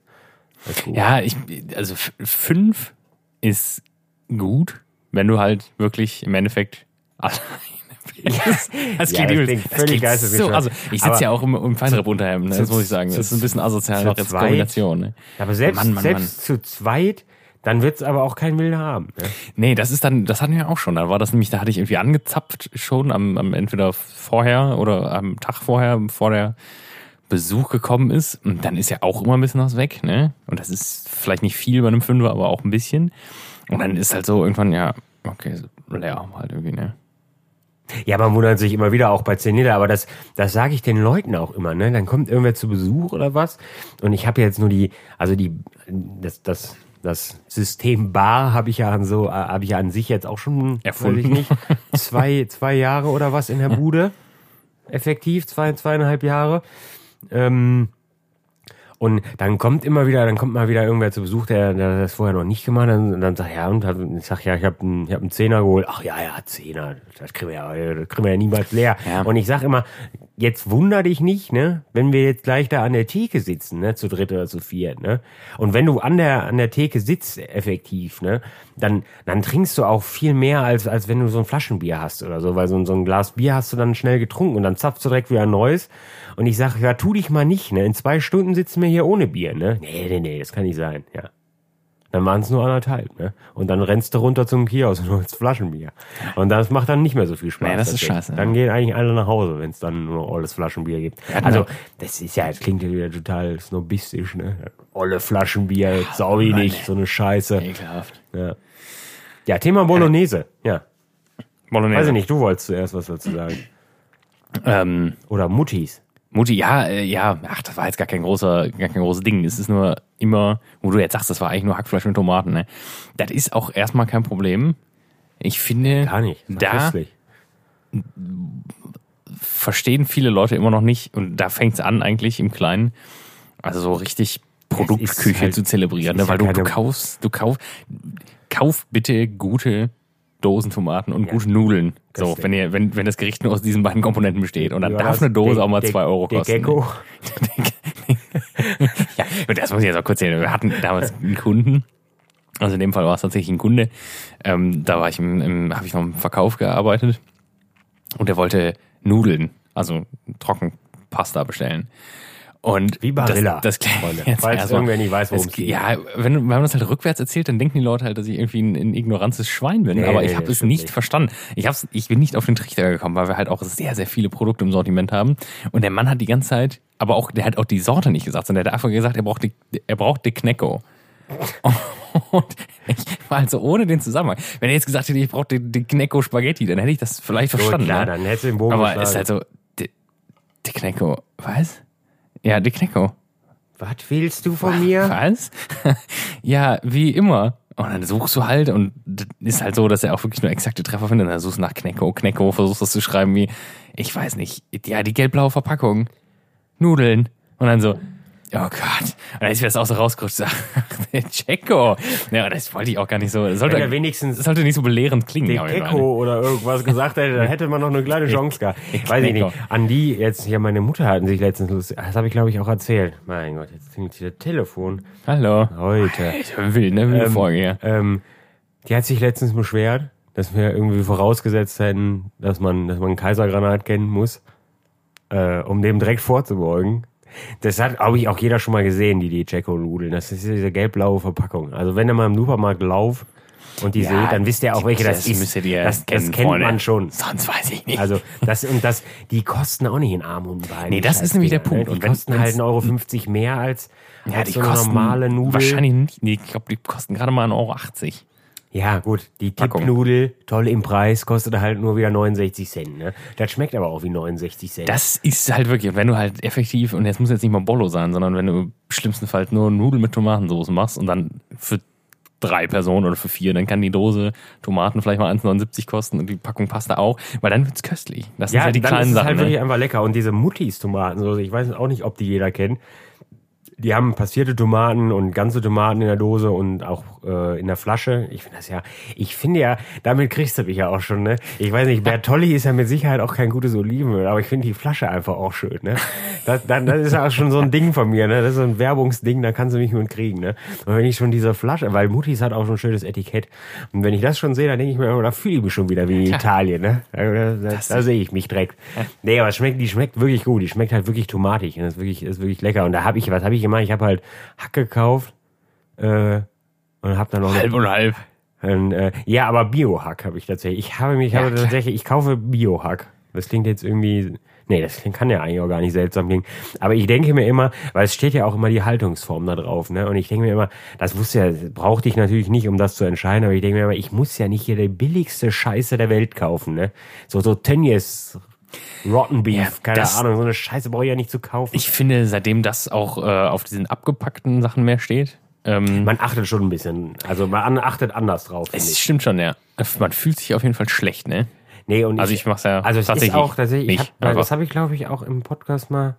Das ist gut. Ja, ich, also f- fünf ist gut, wenn du halt wirklich im Endeffekt alleine bist. Das Ja, klingt, das klingt das völlig klingt so, also ich sitze ja auch im, im Feinripp-Unterhemd, ne, das muss ich sagen. Das ist ein bisschen asozial noch als Kombination. Ne? Aber selbst, Mann, Mann, selbst zu zweit, dann wird's aber auch kein wilder Abend. Ne? Nee, das ist dann, das hatten wir auch schon. Da war das nämlich, da hatte ich irgendwie angezapft schon am, am entweder vorher oder am Tag vorher, bevor der Besuch gekommen ist. Und dann ist ja auch immer ein bisschen was weg, ne? Und das ist vielleicht nicht viel bei einem Fünfer, aber auch ein bisschen. Und dann ist halt so irgendwann, ja, okay, so leer halt irgendwie, ne? Ja, man wundert sich immer wieder auch bei 10 Liter, aber das, das sage ich den Leuten auch immer, ne? Dann kommt irgendwer zu Besuch oder was. Und ich habe jetzt nur die, also die, das, das, das System Bar habe ich ja an so, habe ich ja an sich jetzt auch schon, Erfunden. weiß ich nicht, zwei, zwei Jahre oder was in der Bude. Effektiv, zwei, zweieinhalb Jahre. Ähm, und dann kommt immer wieder, dann kommt mal wieder irgendwer zu Besuch, der, der das vorher noch nicht gemacht hat. Und dann sagt ja, und ich sag ja, ich habe einen, ich hab einen Zehner geholt. Ach ja, ja, Zehner, das kriegen wir ja, das kriegen wir ja niemals leer. Ja. Und ich sag immer, jetzt wunder dich nicht, ne, wenn wir jetzt gleich da an der Theke sitzen, ne, zu dritt oder zu viert, ne. Und wenn du an der an der Theke sitzt, effektiv, ne, dann dann trinkst du auch viel mehr als als wenn du so ein Flaschenbier hast oder so, weil so, ein- so ein Glas Bier hast du dann schnell getrunken und dann zapfst du direkt wieder ein neues. Und ich sag, ja, tu dich mal nicht, ne. In zwei Stunden sitzen wir hier ohne Bier, ne. Nee, nee, nee, das kann nicht sein, ja. Dann waren es nur anderthalb, ne? Und dann rennst du runter zum Kiosk und holst Flaschenbier. Und das macht dann nicht mehr so viel Spaß. Nee, das ist scheiße, Dann gehen eigentlich alle nach Hause, wenn es dann nur alles Flaschenbier gibt. hatten Also, das ist ja, das klingt ja wieder total snobistisch, ne? Olle Flaschenbier, sau ich nicht, so eine Scheiße. Ekelhaft. Ja. ja, Thema Bolognese. Ja. Bolognese. Weiß ich nicht, du wolltest zuerst was dazu sagen. Ähm, Oder Muttis. Mutti, ja, äh, ja, ach, das war jetzt gar kein großer, gar kein großes Ding. Es ist nur immer, wo du jetzt sagst, das war eigentlich nur Hackfleisch mit Tomaten, ne? Das ist auch erstmal kein Problem. Ich finde, Gar nicht. Da verstehen viele Leute immer noch nicht, und da fängt's an eigentlich im Kleinen, also so richtig Produktküche halt- zu zelebrieren, es ne? weil du, du kaufst, du kauf, kauf bitte gute Dosen Tomaten und gute Nudeln. So, Köstlich. wenn ihr, wenn, wenn das Gericht nur aus diesen beiden Komponenten besteht. Und dann Ja, darf das- eine Dose der- auch mal der- zwei Euro der kosten. Gecko. ja, und das muss ich jetzt auch kurz sehen. Wir hatten damals einen Kunden. Also in dem Fall war es tatsächlich ein Kunde. Ähm, da war ich im, im habe ich noch im Verkauf gearbeitet und der wollte Nudeln, also Trockenpasta bestellen. Und Wie Barilla, Das, das Freunde. jetzt Falls erstmal- irgendwer nicht weiß, worum es geht. Ja, wenn, wenn man das halt rückwärts erzählt, dann denken die Leute halt, dass ich irgendwie ein, ein ignorantes Schwein bin. Nee, Aber nee, ich habe es nicht nicht. verstanden. Ich, hab's, ich bin nicht auf den Trichter gekommen, weil wir halt auch sehr, sehr viele Produkte im Sortiment haben. Und der Mann hat die ganze Zeit, aber auch, der hat auch die Sorte nicht gesagt, sondern der hat einfach gesagt, er braucht die, er braucht die Knecko. Und ich war also ohne den Zusammenhang. Wenn er jetzt gesagt hätte, ich brauche die, die Knecko Spaghetti, dann hätte ich das vielleicht Gut, verstanden. klar, ne? dann hättest du den Bogen aber geschlagen. ist halt so, die, die Knecko, was? Ja, die Knecko. Was willst du von mir? Was? ja, wie immer. Und dann suchst du halt und ist halt so, dass er auch wirklich nur exakte Treffer findet. Dann suchst du nach Knecko, Knecko, versuchst das zu schreiben wie, ich weiß nicht, ja, die gelb-blaue Verpackung. Nudeln. Und dann so, oh Gott. Und dann ist mir das auch so rausgerutscht. der Checo. Ja, das wollte ich auch gar nicht so. Das sollte, er wenigstens sollte nicht so belehrend klingen. den. Gecko oder irgendwas gesagt hätte, dann hätte man noch eine kleine Chance gehabt. Weiß ich nicht. An die, jetzt hier meine Mutter hatten sich letztens lustig, das habe ich glaube ich auch erzählt. Mein Gott, jetzt klingelt hier das Telefon. Hallo. Heute. Ich will, ne? Wilde Folge, ja. Ähm, die hat sich letztens beschwert, dass wir irgendwie vorausgesetzt hätten, dass man, dass man Kaisergranat kennen muss, äh, um dem direkt vorzubeugen. Das hat, glaube ich, auch jeder schon mal gesehen, die die Jacko-Nudeln. Das ist diese gelb-blaue Verpackung. Also wenn ihr mal im Supermarkt lauft und die Ja, seht, dann wisst ihr auch, welche das, das ist. das, das kennen, kennt Freunde. man schon. Sonst weiß ich nicht. Also das und das, die kosten auch nicht in Arm und Bein. Nee, die das ist nämlich der Scheißdinger, Punkt. Ne? Und Die kosten halt 1,50 Euro 50 mehr als, ja, als die so eine normale Nudel. wahrscheinlich nicht. Nee, ich glaube, die kosten gerade mal 1,80 Euro. Ja, gut, die Packung. Tippnudel, toll im Preis, kostet halt nur wieder 69 Cent. Ne? Das schmeckt aber auch wie 69 Cent. Das ist halt wirklich, wenn du halt effektiv, und jetzt muss jetzt nicht mal Bollo sein, sondern wenn du im schlimmsten Fall nur Nudeln mit Tomatensauce machst und dann für drei Personen oder für vier, dann kann die Dose Tomaten vielleicht mal 1,79 kosten und die Packung Pasta auch, weil dann wird's köstlich. Das sind ja, halt die dann kleinen ist es Sachen. halt wirklich ne? einfach lecker. Und diese Muttis Tomatensoße, ich weiß auch nicht, ob die jeder kennt. Die haben passierte Tomaten und ganze Tomaten in der Dose und auch äh, in der Flasche. Ich finde das ja, ich finde ja, damit kriegst du mich ja auch schon, ne? Ich weiß nicht, Bertolli ist ja mit Sicherheit auch kein gutes Olivenöl, aber ich finde die Flasche einfach auch schön, ne? Das, das, das ist ja auch schon so ein Ding von mir, ne? Das ist so ein Werbungsding, da kannst du mich mit kriegen, ne? Und wenn ich schon diese Flasche, weil Muttis hat auch schon ein schönes Etikett. Und wenn ich das schon sehe, dann denke ich mir, oh, da fühle ich mich schon wieder wie in Italien, ne? Da, da, da sehe ich mich direkt. Nee, aber schmeckt, die schmeckt wirklich gut. Die schmeckt halt wirklich tomatig. Und das ist wirklich, ist wirklich lecker. Und da habe ich, was habe ich gemacht? Ich habe halt Hack gekauft, äh, und habe dann noch Halb und halb. ein, äh, ja, aber Biohack habe ich tatsächlich. Ich habe mich, ich habe tatsächlich, ich kaufe Biohack. Das klingt jetzt irgendwie, nee, das klingt- kann ja eigentlich auch gar nicht seltsam klingen. Aber ich denke mir immer, weil es steht ja auch immer die Haltungsform da drauf, ne? Und ich denke mir immer, das wusste ja, brauchte ich natürlich nicht, um das zu entscheiden, aber ich denke mir immer, ich muss ja nicht hier die billigste Scheiße der Welt kaufen, ne? So, so Tönnies, Rotten Beef, Ja, keine das- Ahnung, so eine Scheiße brauche ich ja nicht zu kaufen. Ich finde, seitdem das auch äh, auf diesen abgepackten Sachen mehr steht, ähm, man achtet schon ein bisschen, also man achtet anders drauf, es ich. stimmt schon, ja. Man fühlt sich auf jeden Fall schlecht, ne? Nee, und Also ich mach's ja also es tatsächlich ist auch tatsächlich, ich nicht, hab, aber- das habe ich glaube ich auch im Podcast mal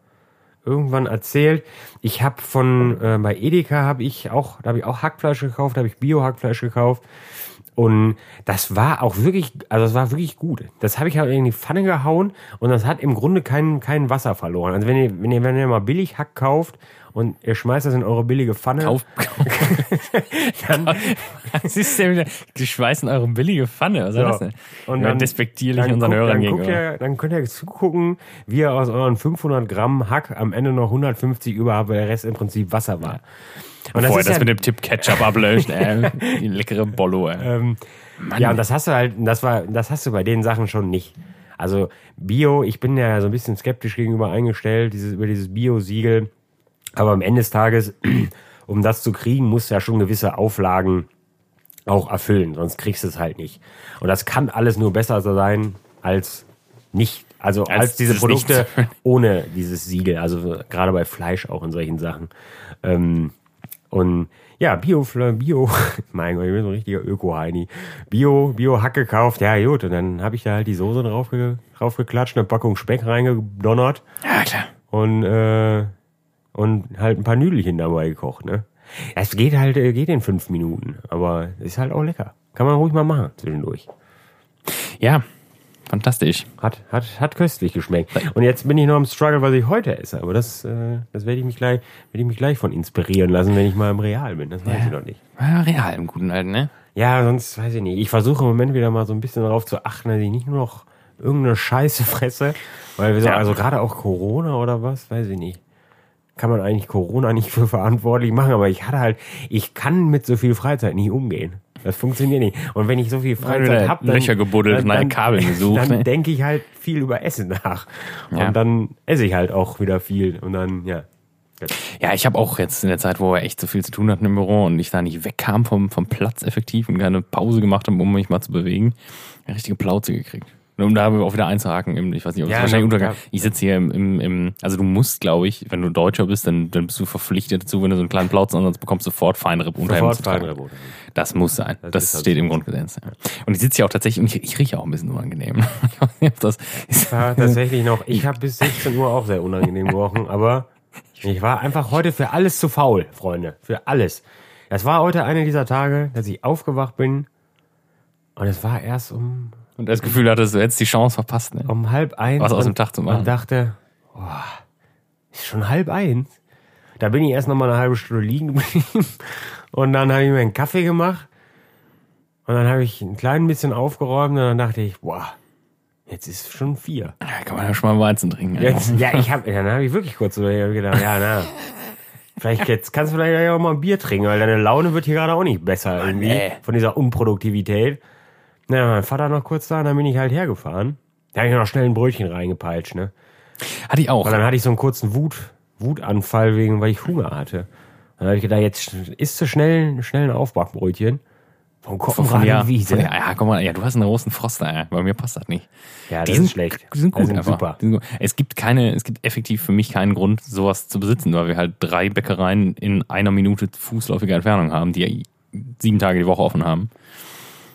irgendwann erzählt. Ich habe von äh, bei Edeka habe ich auch, da habe ich auch Hackfleisch gekauft, da habe ich Bio Hackfleisch gekauft und das war auch wirklich, also das war wirklich gut. Das habe ich halt in die Pfanne gehauen und das hat im Grunde kein kein Wasser verloren. Also wenn ihr wenn ihr wenn ihr mal billig Hack kauft und ihr schmeißt das in eure billige Pfanne, Auf, dann Was ist denn wieder? Die schweißen eure billige Pfanne. Was ist das denn? Und Ja, dann despektierlich dann unseren guckt- Hörern dann, gegenüber. ihr, dann könnt ihr zugucken, wie ihr aus euren 500 Gramm Hack am Ende noch 150 über habt, weil der Rest im Prinzip Wasser war. Und Bevor ist das ja- mit dem Tipp Ketchup ablöscht, ey. Die leckere Bollo, ey. Ähm, ja, und das hast du halt, das war, das hast du bei den Sachen schon nicht. Also Bio, ich bin ja so ein bisschen skeptisch gegenüber eingestellt, dieses, über dieses Bio-Siegel. Aber am Ende des Tages, um das zu kriegen, musst du ja schon gewisse Auflagen auch erfüllen, sonst kriegst du es halt nicht. Und das kann alles nur besser sein als nicht, also als, Als diese nicht Produkte zu- ohne dieses Siegel. Also gerade bei Fleisch auch in solchen Sachen. Ähm, und ja, Bio, Bio, mein Gott, ich bin so ein richtiger Öko-Heini. Bio, Bio-Hack gekauft, ja gut. Und dann habe ich da halt die Soße drauf, ge- drauf geklatscht, eine Packung Speck reingedonnert Ja, klar. und, äh, und halt ein paar Nüdelchen dabei gekocht, ne? Es geht halt, äh, geht in fünf Minuten, aber ist halt auch lecker. Kann man ruhig mal machen zwischendurch. Ja, fantastisch. Hat, hat, hat köstlich geschmeckt. Und jetzt bin ich noch am Struggle, was ich heute esse. Aber das, äh, das werde ich mich gleich, werde ich mich gleich von inspirieren lassen, wenn ich mal im Real bin. Das weiß ich noch nicht. Ja, real im guten Alten, ne? Ja, sonst weiß ich nicht. Ich versuche im Moment wieder mal so ein bisschen darauf zu achten, dass ich nicht nur noch irgendeine Scheiße fresse. Weil wir so, Ja. also gerade auch Corona oder was, weiß ich nicht. Kann man eigentlich Corona nicht für verantwortlich machen, aber ich hatte halt, ich kann mit so viel Freizeit nicht umgehen. Das funktioniert nicht. Und wenn ich so viel Freizeit habe, dann, Löcher gebuddelt und nach Kabeln gesucht, dann ne? denke ich halt viel über Essen nach. Ja. Und dann esse ich halt auch wieder viel. Und dann, ja. Ja, ich habe auch jetzt in der Zeit, wo wir echt so viel zu tun hatten im Büro und ich da nicht wegkam vom, vom Platz effektiv und keine Pause gemacht habe, um mich mal zu bewegen, eine richtige Plauze gekriegt. Und um da auch wieder einzuhaken, ich weiß nicht, ob es Ja, wahrscheinlich na, untergegangen. ja. Ich sitze hier im, im, im, also du musst, glaube ich, wenn du Deutscher bist, dann, dann bist du verpflichtet dazu, wenn du so einen kleinen Plauzen hast, sonst bekommst du sofort Feinripp Unterhemd Sofort zu tragen. Feinripp. Das muss sein. Das, ist halt steht so. im Grundgesetz. Ja. Und ich sitze hier auch tatsächlich und ich, ich rieche auch ein bisschen unangenehm. Ich weiß nicht, ob das ist. war tatsächlich noch, ich habe bis 16 Uhr auch sehr unangenehm gerochen, aber ich war einfach heute für alles zu faul, Freunde. Für alles. Das war heute einer dieser Tage, dass ich aufgewacht bin und es war erst um, Und das Gefühl hattest, du hättest die Chance verpasst. Ne? um halb eins. Was aus dem Tag zu machen. Und dachte, oh, ist schon halb eins. Da bin ich erst noch mal eine halbe Stunde liegen geblieben und dann habe ich mir einen Kaffee gemacht und dann habe ich ein klein bisschen aufgeräumt und dann dachte ich, boah, jetzt ist schon vier. Ja, kann man ja schon mal Weizen trinken. Ja. Jetzt, ja, ich habe, dann habe ich wirklich kurz gedacht, ja, na, vielleicht jetzt kannst du vielleicht auch mal ein Bier trinken, weil deine Laune wird hier gerade auch nicht besser irgendwie nee. von dieser Unproduktivität. Na, mein Vater noch kurz da, und dann bin ich halt hergefahren. Da habe ich noch schnell ein Brötchen reingepeitscht, ne? Hatte ich auch. Weil dann hatte ich so einen kurzen Wut, Wutanfall wegen, weil ich Hunger hatte. Dann habe ich gedacht, jetzt isst du schnell, schnell ein Aufbackbrötchen. Vom Kopfrad ja, Wiese. ja, ja, guck mal, ja, du hast einen großen Froster, ja. bei mir passt das nicht. Ja, das Die ist sind schlecht. Die sind gut, Die sind super. Sind gut. Es gibt keine, es gibt effektiv für mich keinen Grund, sowas zu besitzen, weil wir halt drei Bäckereien in einer Minute fußläufiger Entfernung haben, die sieben Tage die Woche offen haben.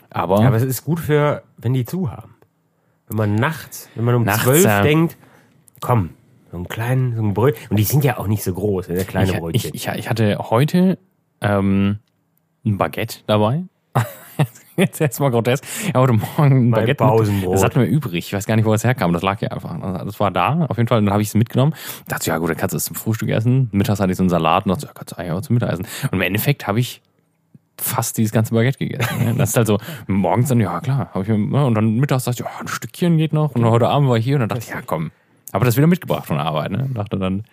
Aber, Ja, aber es ist gut für, wenn die zu haben. Wenn man nachts, wenn man um Nachts, zwölf ja. denkt, komm, so einen kleinen, so ein Brötchen. Und die sind ja auch nicht so groß, ne, kleine ich, Brötchen. ich, ich, ich hatte heute ähm, ein Baguette dabei. Jetzt erstmal grotesk. Ja, heute Morgen ein Baguette. Pausenbrot. Das hatten wir übrig. Ich weiß gar nicht, wo es herkam. Das lag ja einfach. Das war da, auf jeden Fall. Und dann habe ich es mitgenommen. Dachte, ja gut, dann kannst du es zum Frühstück essen. Mittags hatte ich so einen Salat und dachte, ja, kannst du eigentlich auch zum Mittagessen. Und im Endeffekt habe ich fast dieses ganze Baguette gegessen. Das ist halt so, morgens dann, ja klar, habe ich mir, ne? und dann mittags dachte ich, ja, ein Stückchen geht noch. Und heute Abend war ich hier und dann dachte ich, ja komm. Aber das wieder mitgebracht von der Arbeit, ne? Und dachte dann,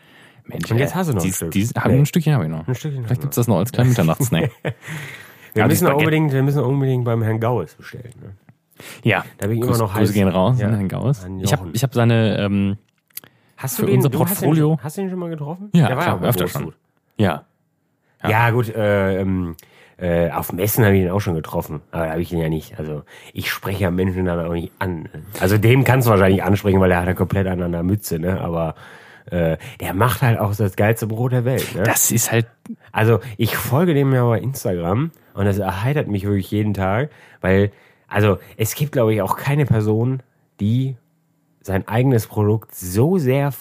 Mensch, Und jetzt hast du noch ein dies, Stück. Dies, hab, Nee. Ein Stückchen habe ich noch. Ein Stückchen Vielleicht hast gibt's das noch als kleinen Mitternachtssnack. wir, Ja, müssen unbedingt, wir müssen unbedingt beim Herrn Gaues bestellen. Ne? ja, Da bin ich immer Grüße- noch Grüße heiß. gehen raus, Ja. ja. Herrn Gauss. An Ich habe ich hab seine, ähm, Hast Für unser du hast Portfolio? Den, hast du den schon mal getroffen? Ja, klar, öfter schon. ja, Ja, gut, äh, ähm, äh, auf Messen habe ich ihn auch schon getroffen, aber da habe ich ihn ja nicht. Also ich spreche ja Menschen dann auch nicht an. Also dem kannst du wahrscheinlich ansprechen, weil der hat ja komplett an einer Mütze, ne? Aber äh, der macht halt auch das geilste Brot der Welt. Ne? das ist halt, Also ich folge dem ja bei Instagram und das erheitert mich wirklich jeden Tag, weil, also es gibt, glaube ich, auch keine Person, die sein eigenes Produkt so sehr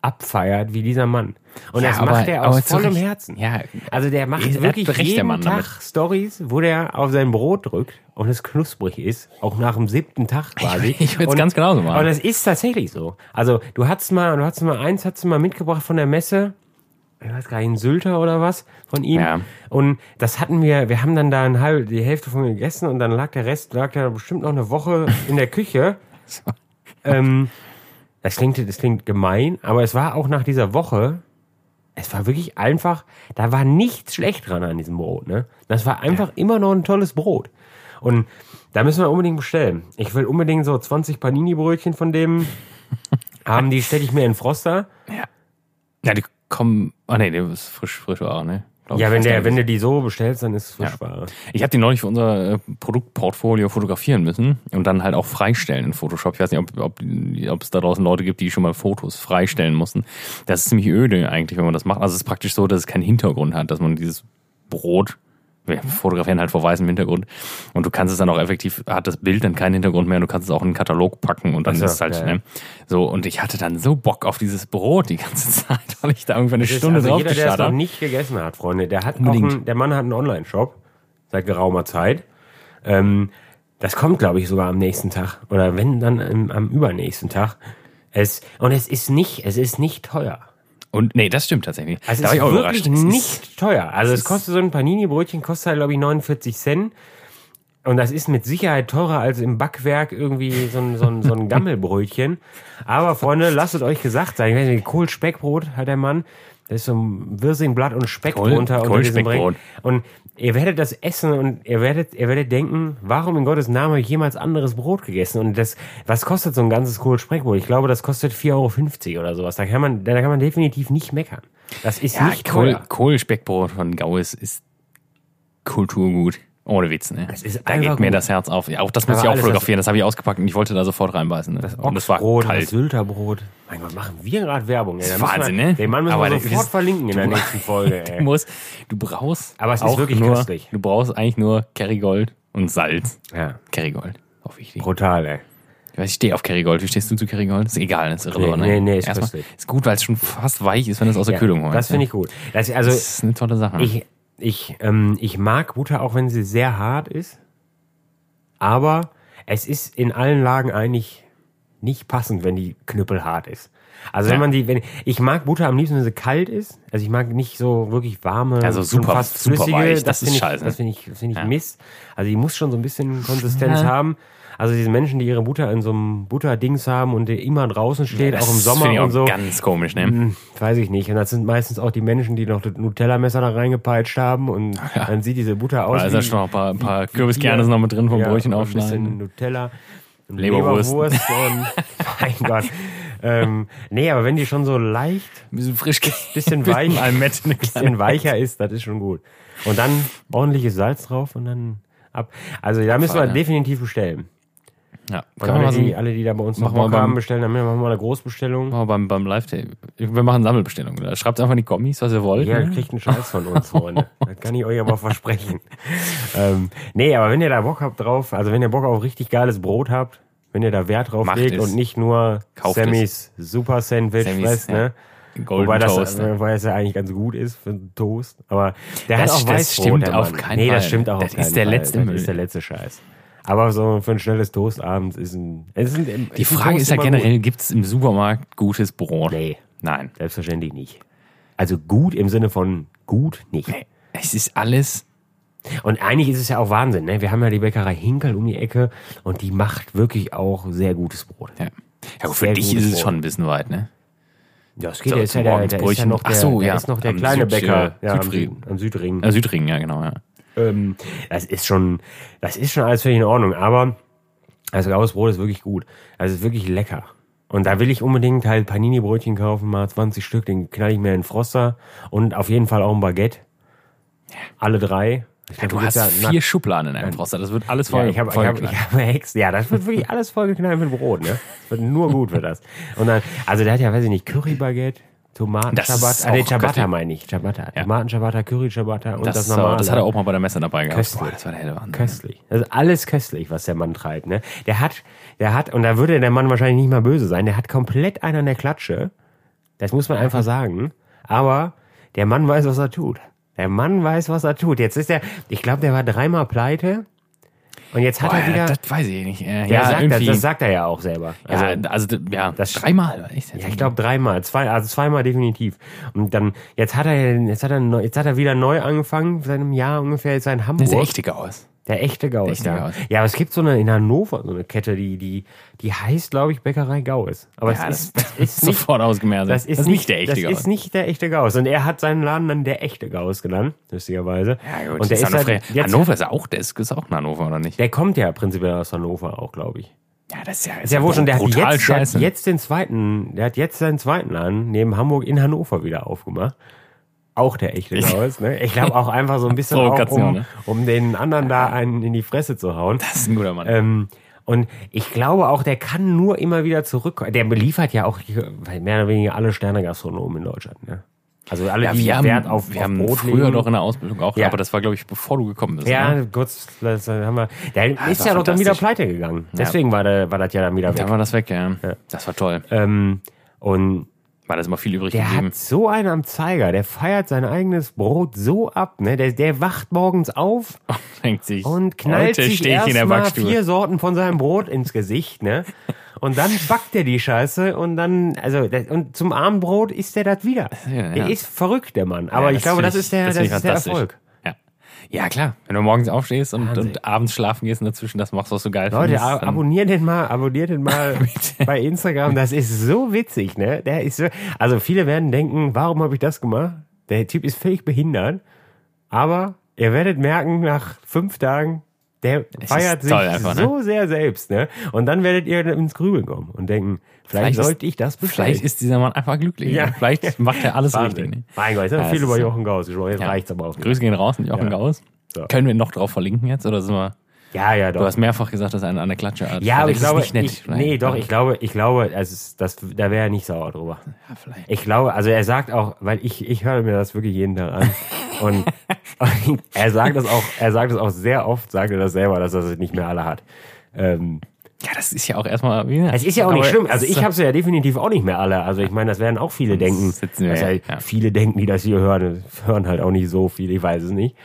abfeiert wie dieser Mann. Und Ja, das aber- macht er aus vollem Recht. Herzen. Ja. Also der macht wirklich jeden Tag. Stories, wo der auf sein Brot drückt und es knusprig ist, auch nach dem siebten Tag quasi. ich würd's Und- ganz genauso machen. Und das ist tatsächlich so. Also du hattest mal, du hattest mal eins, hattest du mal mitgebracht von der Messe, ich weiß gar nicht, ein Sylter oder was von ihm. Ja. Und das hatten wir, wir haben dann da ein halb, die Hälfte von gegessen und dann lag der Rest, lag da bestimmt noch eine Woche in der Küche. ähm, das klingt, das klingt gemein, aber es war auch nach dieser Woche, es war wirklich einfach, da war nichts schlecht dran an diesem Brot, ne? Das war einfach immer noch ein tolles Brot. Und da müssen wir unbedingt bestellen. Ich will unbedingt so 20 Panini-Brötchen von dem haben, die stelle ich mir in Froster. Ja, die kommen. Ah nee, der ist frisch, frisch war, ne? Ja, wenn, der, wenn du die so bestellst, dann ist es Frischware. Ich habe die neulich für unser äh, Produktportfolio fotografieren müssen und dann halt auch freistellen in Photoshop. Ich weiß nicht, ob, ob, ob es da draußen Leute gibt, die schon mal Fotos freistellen mussten. Das ist ziemlich öde eigentlich, wenn man das macht. Also es ist praktisch so, dass es keinen Hintergrund hat, dass man dieses Brot, wir fotografieren halt vor weißem Hintergrund und du kannst es dann auch effektiv, hat das Bild dann keinen Hintergrund mehr und du kannst es auch in einen Katalog packen und dann Ach so, ist es halt, ja, ne? So, und ich hatte dann so Bock auf dieses Brot die ganze Zeit, weil ich da irgendwann eine Stunde also drauf jeder, der es noch nicht gegessen hat, Freunde, der hat Unbedingt. einen, der Mann hat einen Online-Shop seit geraumer Zeit. Ähm, das kommt, glaube ich, sogar am nächsten Tag oder wenn dann am, am übernächsten Tag. Es und es ist nicht, es ist nicht teuer. Und nee, das stimmt tatsächlich. Also da es ist auch wirklich überrascht. Nicht teuer. Also es kostet so ein Panini-Brötchen, kostet halt, glaube ich, 49 Cent. Und das ist mit Sicherheit teurer als im Backwerk irgendwie so ein, so ein, so ein Gammelbrötchen. Aber Freunde, lasst es euch gesagt sein. Ich weiß nicht, Kohl-Speckbrot hat der Mann. Da ist so ein Wirsingblatt und Speck Kohl- drunter unter diesem Kohlspeckbrot. Brett. Und ihr werdet das essen und ihr werdet, ihr werdet denken, warum in Gottes Namen habe ich jemals anderes Brot gegessen? Und das, was kostet so ein ganzes Kohl-Speckbrot? Ich glaube, das kostet 4,50 Euro oder sowas. Da kann man, da kann man definitiv nicht meckern. Das ist Ja, nicht Kohl, teuer. Kohlspeckbrot von Gaues ist Kulturgut. Ohne Witz, ne? Es ist da geht mir gut. das Herz auf. Ja, auch das muss ich auch fotografieren. Das habe ich ausgepackt und ich wollte da sofort reinbeißen. Ne? und das war Ochsbrot, das kalt. Sylterbrot. Mein Gott, machen wir gerade Werbung. Ey. Da ist Wahnsinn, wir, ne? Den Mann müssen Aber wir das sofort ist- verlinken in der du- nächsten Folge. Du Ey. musst, du brauchst. Aber es ist wirklich nur, köstlich. Du brauchst eigentlich nur Kerrygold und Salz. Ja, Kerrygold. Auch wichtig. brutal, ey. Ich weiß, ich stehe auf Kerrygold. Wie stehst du zu Kerrygold? Ist egal, ist irrelevant. Nee, ne? nee, nee, ist Erstmal-. Ist gut, weil es schon fast weich ist, wenn du es aus der Ja, Kühlung holst. das finde ich gut. Das, also, Das ist eine tolle Sache. ich, ich, ähm, ich mag Butter, auch wenn sie sehr hart ist. Aber es ist in allen Lagen eigentlich nicht passend, wenn die knüppelhart ist. Also wenn Ja. man die, wenn ich mag Butter am liebsten, wenn sie kalt ist. Also ich mag nicht so wirklich warme, Also super- fast super flüssige. weich, das das ist finde ich, scheiße. das finde ich, das finde ich Ja. Mist. Also die muss schon so ein bisschen Konsistenz Ja. haben. Also diese Menschen, die ihre Butter in so einem Butterdings haben und die immer draußen steht, das auch im Sommer ich und auch so. ganz komisch, ne? Hm, Weiß ich nicht. Und das sind meistens auch die Menschen, die noch das Nutella-Messer da reingepeitscht haben und Ja. dann sieht diese Butter aus. Da ist ja schon noch ein paar, ein paar Kürbiskerne sind noch mit drin vom Ja, Brötchen und Ein bisschen aufschneiden. Nutella. und Leberwurst. Leberwurst und, mein Gott. Ähm, nee, aber wenn die schon so leicht, bisschen frisch, bisschen weich, bisschen weicher ist, das ist schon gut. Und dann ordentliches Salz drauf und dann ab. Also da müssen wir ja. definitiv bestellen. Ja, mal alle, so die, alle, die da bei uns noch Bock beim- haben, bestellen, dann machen wir mal eine Großbestellung. machen wir beim, beim Live-Day. Wir machen Sammelbestellungen. Da Schreibt einfach in die Kommis, was ihr wollt. Ja, ne? ihr kriegt einen Scheiß von uns, Freunde. Das kann ich euch aber versprechen. ähm, nee, aber wenn ihr da Bock habt drauf, also wenn ihr Bock auf richtig geiles Brot habt, wenn ihr da Wert drauf Macht legt es. und nicht nur Kauft Sammys Super Sandwich Sammys, fresst, ja. ne? Golden Wobei das, Toast. ne? wobei es ja eigentlich ganz gut ist für einen Toast. Aber der Das- hat auch das Weißbrot, stimmt auf keinen Nee, das Fall. stimmt auch Das auf keinen ist der Fall. letzte das Müll. ist der letzte Scheiß. Aber so für ein schnelles Toast abends ist ein... Ist ein Die Frage Toast ist ja generell, gibt es im Supermarkt gutes Brot? Nee, Nein. selbstverständlich nicht. Also gut im Sinne von gut nicht. Nee. Es ist alles Und eigentlich ist es ja auch Wahnsinn, ne? Wir haben ja die Bäckerei Hinkel um die Ecke und die macht wirklich auch sehr gutes Brot. Ja, ja gut, für dich ist es Brot. schon ein bisschen weit, ne? Ja, es geht, So, der ist ja, der, der ist ja noch der, Ach so, der ja. ist noch der kleine Süd- Bäcker äh, ja, am, Südring. Süd, am. Äh, Südring, ja, genau, ja. Ähm, das ist schon, das ist schon alles völlig in Ordnung, aber also graues Brot ist wirklich gut. Also es ist wirklich lecker. Und da will ich unbedingt halt Panini-Brötchen kaufen, mal 20 Stück, den knall ich mir in den Froster und auf jeden Fall auch ein Baguette. Alle drei. Ich glaub, Du hast ja vier Schubladen in einem Froster. Das wird alles voll. Ja, ich habe ich voll hab, ich hab Hex. Ja, das wird wirklich alles vollgeknallt mit Brot, ne? Das wird nur gut für das. Und dann, also der hat ja, weiß ich nicht, Curry-Baguette, Tomaten Das Ciabatta, ah, nee, Ciabatta meine ich, Ciabatta. Ja. Tomaten Ciabatta, Curry Ciabatta und das, das, das, normale. das hat er auch mal bei der Messe dabei gehabt. Köstlich. Boah, das war der helle Wahnsinn. Köstlich. Das ist alles köstlich, was der Mann treibt, ne? Der hat, der hat, und da würde der Mann wahrscheinlich nicht mal böse sein, der hat komplett einen an der Klatsche. Das muss man einfach sagen. Aber der Mann weiß, was er tut. Der Mann weiß, was er tut. Jetzt ist er, ich glaube, der war dreimal pleite. Und jetzt hat Boah, er wieder, das weiß ich nicht. Äh, ja, Ja, sagt das, irgendwie. das sagt er ja auch selber. Also, ja, also, d- ja, das- dreimal. Echt? ja, ich glaube dreimal, zwei, also zweimal definitiv. Und dann jetzt hat er, jetzt hat er, jetzt hat er wieder neu angefangen, seit einem Jahr ungefähr jetzt in Hamburg. sieht echt dicker aus. Der echte Gauss, echte ja. Gauss. Ja, aber es gibt so eine in Hannover, so eine Kette, die, die, die heißt, glaube ich, Bäckerei Gauss. Aber Ja, es das, ist, das ist nicht, sofort ausgemerzt. das ist nicht, der echte das Gauss. ist nicht der echte Gauss. Und er hat seinen Laden dann der echte Gauss genannt, lustigerweise. ja, gut, und der ist ist Hannover, halt, jetzt, Hannover ist ja auch, der ist, ist auch in Hannover, oder nicht? der kommt ja prinzipiell aus Hannover auch, glaube ich. Ja, das ist ja, Ist ja wohl schon, der hat, jetzt, der hat jetzt den zweiten, der hat jetzt seinen zweiten Laden neben Hamburg in Hannover wieder aufgemacht. Auch der echte Gauss, ne? Ich glaube auch einfach so ein bisschen auch, um, ne? um den anderen da einen in die Fresse zu hauen. das ist ein guter Mann. Ähm, und ich glaube auch, der kann nur immer wieder zurückkommen. Der beliefert ja auch mehr oder weniger alle Sterne-Gastronomen in Deutschland. Ne? Also alle, ja, die haben, Wert auf, wir auf haben Brot früher legen. doch in der Ausbildung auch, Ja. aber das war, glaube ich, bevor du gekommen bist. Ja, Ne? kurz, das haben wir. Der ist war ja doch dann wieder pleite gegangen. Deswegen war, der, war das ja dann wieder weg. Da war das weg, ja. Das war toll. Ähm, und War das immer viel übrig Der geblieben. hat so einen am Zeiger, der feiert sein eigenes Brot so ab, ne? Der, der wacht morgens auf Denkt sich, und knallt sich der erstmal vier Sorten von seinem Brot ins Gesicht, ne? Und dann backt er die Scheiße und dann, also, und zum Abendbrot isst er das wieder. Ja, Der ja. ist verrückt, der Mann. Aber Ja, ich glaube, das ist der, das, ist der. Erfolg. Ja. klar. Wenn du morgens aufstehst und, und abends schlafen gehst und dazwischen das machst, was du geil Leute, findest. ab dann- abonniert den mal, abonniert den mal bei Instagram. Das ist so witzig, ne? Der ist so, also viele werden denken, warum habe ich das gemacht? Der Typ ist völlig behindert. Aber ihr werdet merken, nach fünf Tagen, der feiert sich einfach, ne? so sehr selbst, ne? Und dann werdet ihr ins Grübeln kommen und denken, vielleicht, Vielleicht sollte ich das bestellen. Vielleicht ist dieser Mann einfach glücklich. Ja. Ja. Vielleicht macht er alles Wahnsinn. richtig. Ne? Mein Gott, jetzt haben wir Ja, viel über. Jochen Gauss gesprochen. Jetzt Ja. reicht's aber auch. Grüße gehen raus, nicht Jochen Ja. Gauss. So. Können wir noch drauf verlinken jetzt? Oder sind wir, Ja, ja, du doch. hast mehrfach gesagt, dass er eine, eine Klatsche hat. Ja, aber ich glaube, ist es nicht ich, nett. nee, doch, ich glaube, ich glaube, es ist, das, da wäre er nicht sauer drüber. Ja, vielleicht. Ich glaube, also er sagt auch, weil ich, ich höre mir das wirklich jeden Tag an. Und er sagt das auch, er sagt es auch sehr oft, sagt er das selber, dass er es nicht mehr alle hat. Ähm, Ja, das ist ja auch erstmal. Wie, es ist ja auch nicht schlimm. Also es ich habe sie ja definitiv auch nicht mehr alle. Also ich meine, das werden auch viele denken. sitzen wir ja, ja. Viele denken, die das hier hören, hören halt auch nicht so viel. Ich weiß es nicht.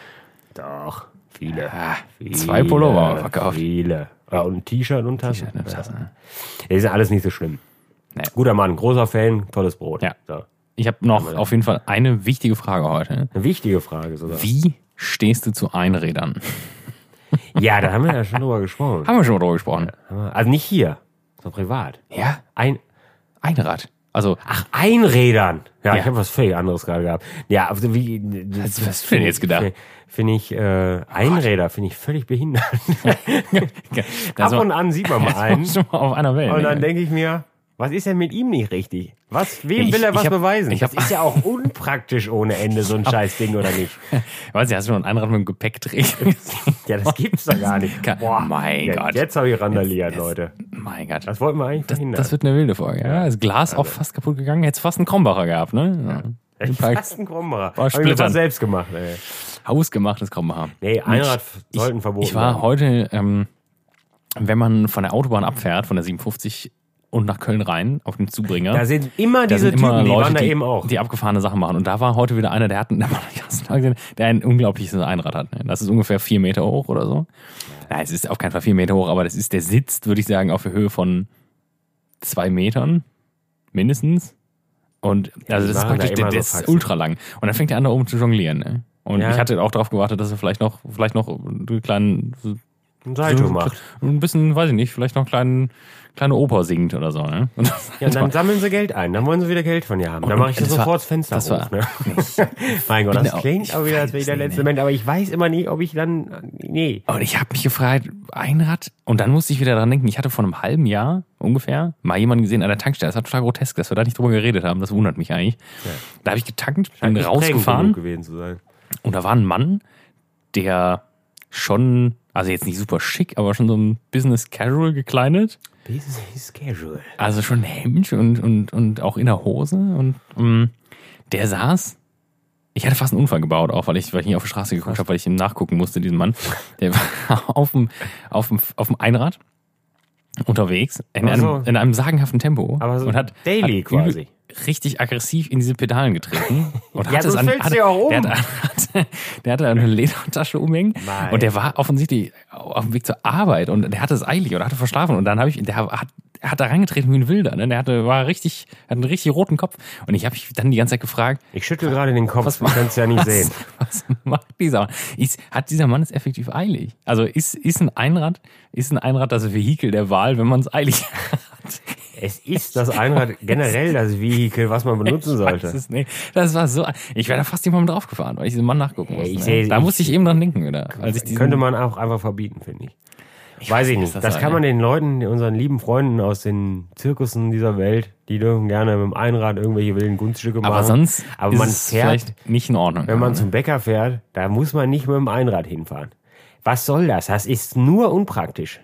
Doch, viele. Ah, viele zwei Pullover verkauft. Viele. Ja, und ein T-Shirt und Tassen. T-Shirt und Tassen, ja. Das ist ja alles nicht so schlimm. Nee. Guter Mann, großer Fan, tolles Brot. Ja. So. Ich habe noch auf jeden Fall eine wichtige Frage heute. Eine wichtige Frage sogar. Wie stehst du zu Einrädern? Ja, da haben wir ja schon drüber gesprochen. Haben wir schon mal drüber gesprochen. Also nicht hier, so privat. Ja, Ein, Einrad. Also, ach, Einrädern. Ja, Ja. ich habe was völlig anderes gerade gehabt. Ja, also wie. Was- hast du denn jetzt gedacht? Finde ich, äh, Einräder finde ich völlig behindert. Ab und an sieht man mal einen. schon mal auf einer Welt. Und dann denke ich mir, was ist denn mit ihm nicht richtig? Was, wem Ich- will er was hab- beweisen? ich das hab- ist ja auch unpraktisch ohne Ende, so ein scheiß Ding, oder nicht? Weiß ich, hast du schon ein Einrad mit dem Gepäckträger? Ja, das gibt's doch gar nicht. mein ja, Gott. Jetzt habe ich randaliert, Leute. mein Gott. Das wollten wir eigentlich Das, verhindern. das wird eine wilde Folge. Ja, das Glas auch fast kaputt gegangen. Hätte fast einen Krombacher gehabt, ne? Ja. Ein paar Fast ein Krombacher. Hab ich fast selbst gemacht, ey. hausgemachtes Krombacher. Nee, Einrad Ich- sollten verboten Ich war werden. heute, ähm, wenn man von der Autobahn abfährt, von der 57 und nach Köln rein, auf dem Zubringer. Da sind immer diese sind immer Typen, die Leute, waren da die, eben auch. die abgefahrene Sachen machen. Und da war heute wieder einer, der hat, der, der ein unglaubliches Einrad hat. ne? Das ist ungefähr vier Meter hoch oder so. Ja, es ist auf keinen Fall vier Meter hoch, aber das ist, der sitzt, würde ich sagen, auf der Höhe von zwei Metern mindestens. Und also die das ist machen da praktisch, der, der so ist ultra lang. Und dann fängt der an, da oben zu jonglieren. Ne? Und Ja. ich hatte auch darauf gewartet, dass er vielleicht noch, vielleicht noch einen kleinen, Ein Salto so- macht. ein bisschen, weiß ich nicht, vielleicht noch einen kleinen, kleine Oper singt oder so. Ne? Ja, dann sammeln sie Geld ein. Dann wollen sie wieder Geld von dir haben. Dann mache ich das das war- sofort das Fenster das hoch. war- Ne? mein Gott, das auch- klingt auch wieder, als wäre ich der letzte. Mensch. Aber ich weiß immer nicht, ob ich dann... Nee. Und ich habe mich gefragt, Einrad, und dann musste ich wieder dran denken, ich hatte vor einem halben Jahr ungefähr mal jemanden gesehen an der Tankstelle. Das war total grotesk, dass wir da nicht drüber geredet haben. Das wundert mich eigentlich. Da habe ich getankt, bin rausgefahren und da war ein Mann, der schon, also jetzt nicht super schick, aber schon so ein Business Casual gekleidet. Business casual. Also schon ein Hemd und, und, und auch in der Hose. Und ähm, der saß. Ich hatte fast einen Unfall gebaut, auch weil ich, weil ich nicht auf die Straße geguckt habe, weil ich ihm nachgucken musste, diesem Mann. Der war auf dem, auf dem, auf dem Einrad unterwegs, in, so. einem, in einem sagenhaften Tempo. Aber so und hat, daily hat quasi. Richtig aggressiv in diese Pedalen getreten. Und Ja, hatte so es an, hatte, dir auch um. Der, hat, hatte, der hatte eine Ledertasche umhängen Nein. und der war offensichtlich auf dem Weg zur Arbeit und der hatte es eilig oder hatte verschlafen und dann habe ich, der hat er hat da reingetreten wie ein Wilder. Ne? Der hatte, war richtig, hat einen richtig roten Kopf. Und ich habe mich dann die ganze Zeit gefragt, Ich schüttel gerade den Kopf, Was du kannst ja nicht was, sehen. was macht dieser Mann? Ist, hat dieser Mann es effektiv eilig? Also ist, ist ein Einrad, ist ein Einrad das Vehikel der Wahl, wenn man es eilig hat? Es ist das Einrad generell das Vehikel, was man benutzen Ich sollte. weiß es nicht. Das war so. Ich wäre da fast jemandem draufgefahren, weil ich diesen Mann nachgucken musste. ich seh- da ich- musste ich eben dran denken, wieder. Als ich diesen, Könnte man auch einfach verbieten, finde ich. Weiß ich nicht. das Das kann man ne? den Leuten, unseren lieben Freunden aus den Zirkussen dieser Welt, die dürfen gerne mit dem Einrad irgendwelche wilden Kunststücke machen. aber sonst aber ist man es fährt, vielleicht nicht in Ordnung. wenn man ne? zum Bäcker fährt, da muss man nicht mit dem Einrad hinfahren. Was soll das? Das ist nur unpraktisch.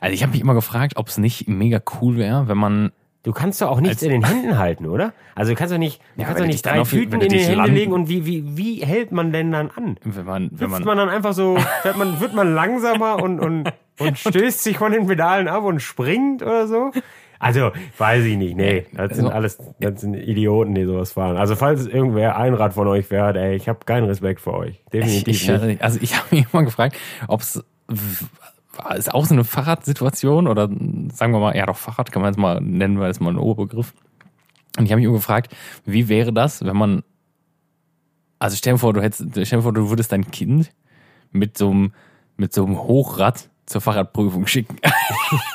Also ich habe mich immer gefragt, ob es nicht mega cool wäre, wenn man Du kannst doch auch nichts in den Händen halten, oder? Also du kannst doch nicht, du Ja, kannst doch nicht drei Tüten in die Hände landen- legen und wie, wie, wie hält man denn dann an? wenn man wenn Wird man, man dann einfach so, wird man, wird man langsamer und, und, und stößt sich von den Pedalen ab und springt oder so? Also, weiß ich nicht. Nee, das sind Also- alles, das sind Idioten, die sowas fahren. Also, falls irgendwer Einrad von euch fährt, ey, ich habe keinen Respekt vor euch. ich, Definitiv ich, nicht. also ich habe mich immer gefragt, ob es ist auch so eine Fahrradsituation oder sagen wir mal, ja doch Fahrrad kann man jetzt mal nennen, weil das mal ein Oberbegriff. Und ich habe mich immer gefragt, wie wäre das, wenn man also stell dir vor, du hättest, stell dir vor, du würdest dein Kind mit so einem mit so einem Hochrad zur Fahrradprüfung schicken.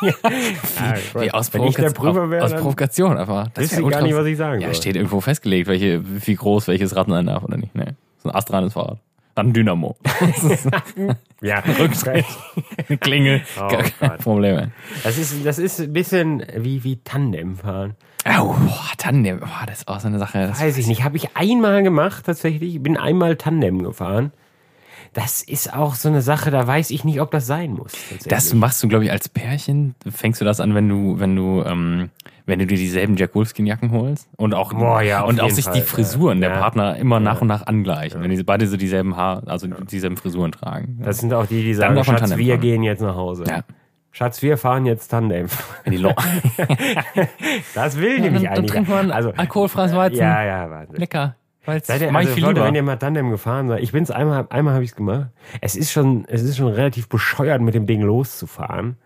Ja, Wie aus, Provoka- wäre, aus Provokation einfach. Das wär ich gar nicht, was ich sagen Ja, soll. steht irgendwo festgelegt, welche, wie groß welches Rad sein darf oder nicht. Nee. So ein astreines Fahrrad. Dann Dynamo. ja. Rücktritt. Klingel. Oh Gar kein Gott. Problem. Das ist, das ist ein bisschen wie, wie Tandem fahren. Oh, boah, Tandem. Boah, das ist auch so eine Sache. Das Weiß ich nicht. Habe ich einmal gemacht tatsächlich. Bin einmal Tandem gefahren. Das ist auch so eine Sache, da weiß ich nicht, ob das sein muss. Das machst du, glaube ich, als Pärchen. Fängst du das an, wenn du, wenn du, ähm, wenn du dir dieselben Jack Wolfskin Jacken holst und auch Boah, ja, und auch sich Fall, die Frisuren ja. der Ja. Partner immer nach und nach angleichen, wenn die beide so dieselben Haar, also dieselben Frisuren tragen. Das sind auch die, die sagen, Schatz, Tandem wir fahren. gehen jetzt nach Hause. Ja. Schatz, wir fahren jetzt Tandem. Wenn die Lo Das will dann, nämlich dann eigentlich. trinkt man also, alkoholfreies Weizen. ja, ja, Wahnsinn. Lecker. Weil's Seid ihr, also, viel Leute, wenn ihr mal Tandem gefahren seid, ich bin's einmal, einmal habe ich's gemacht. Es ist schon, es ist schon relativ bescheuert, mit dem Ding loszufahren.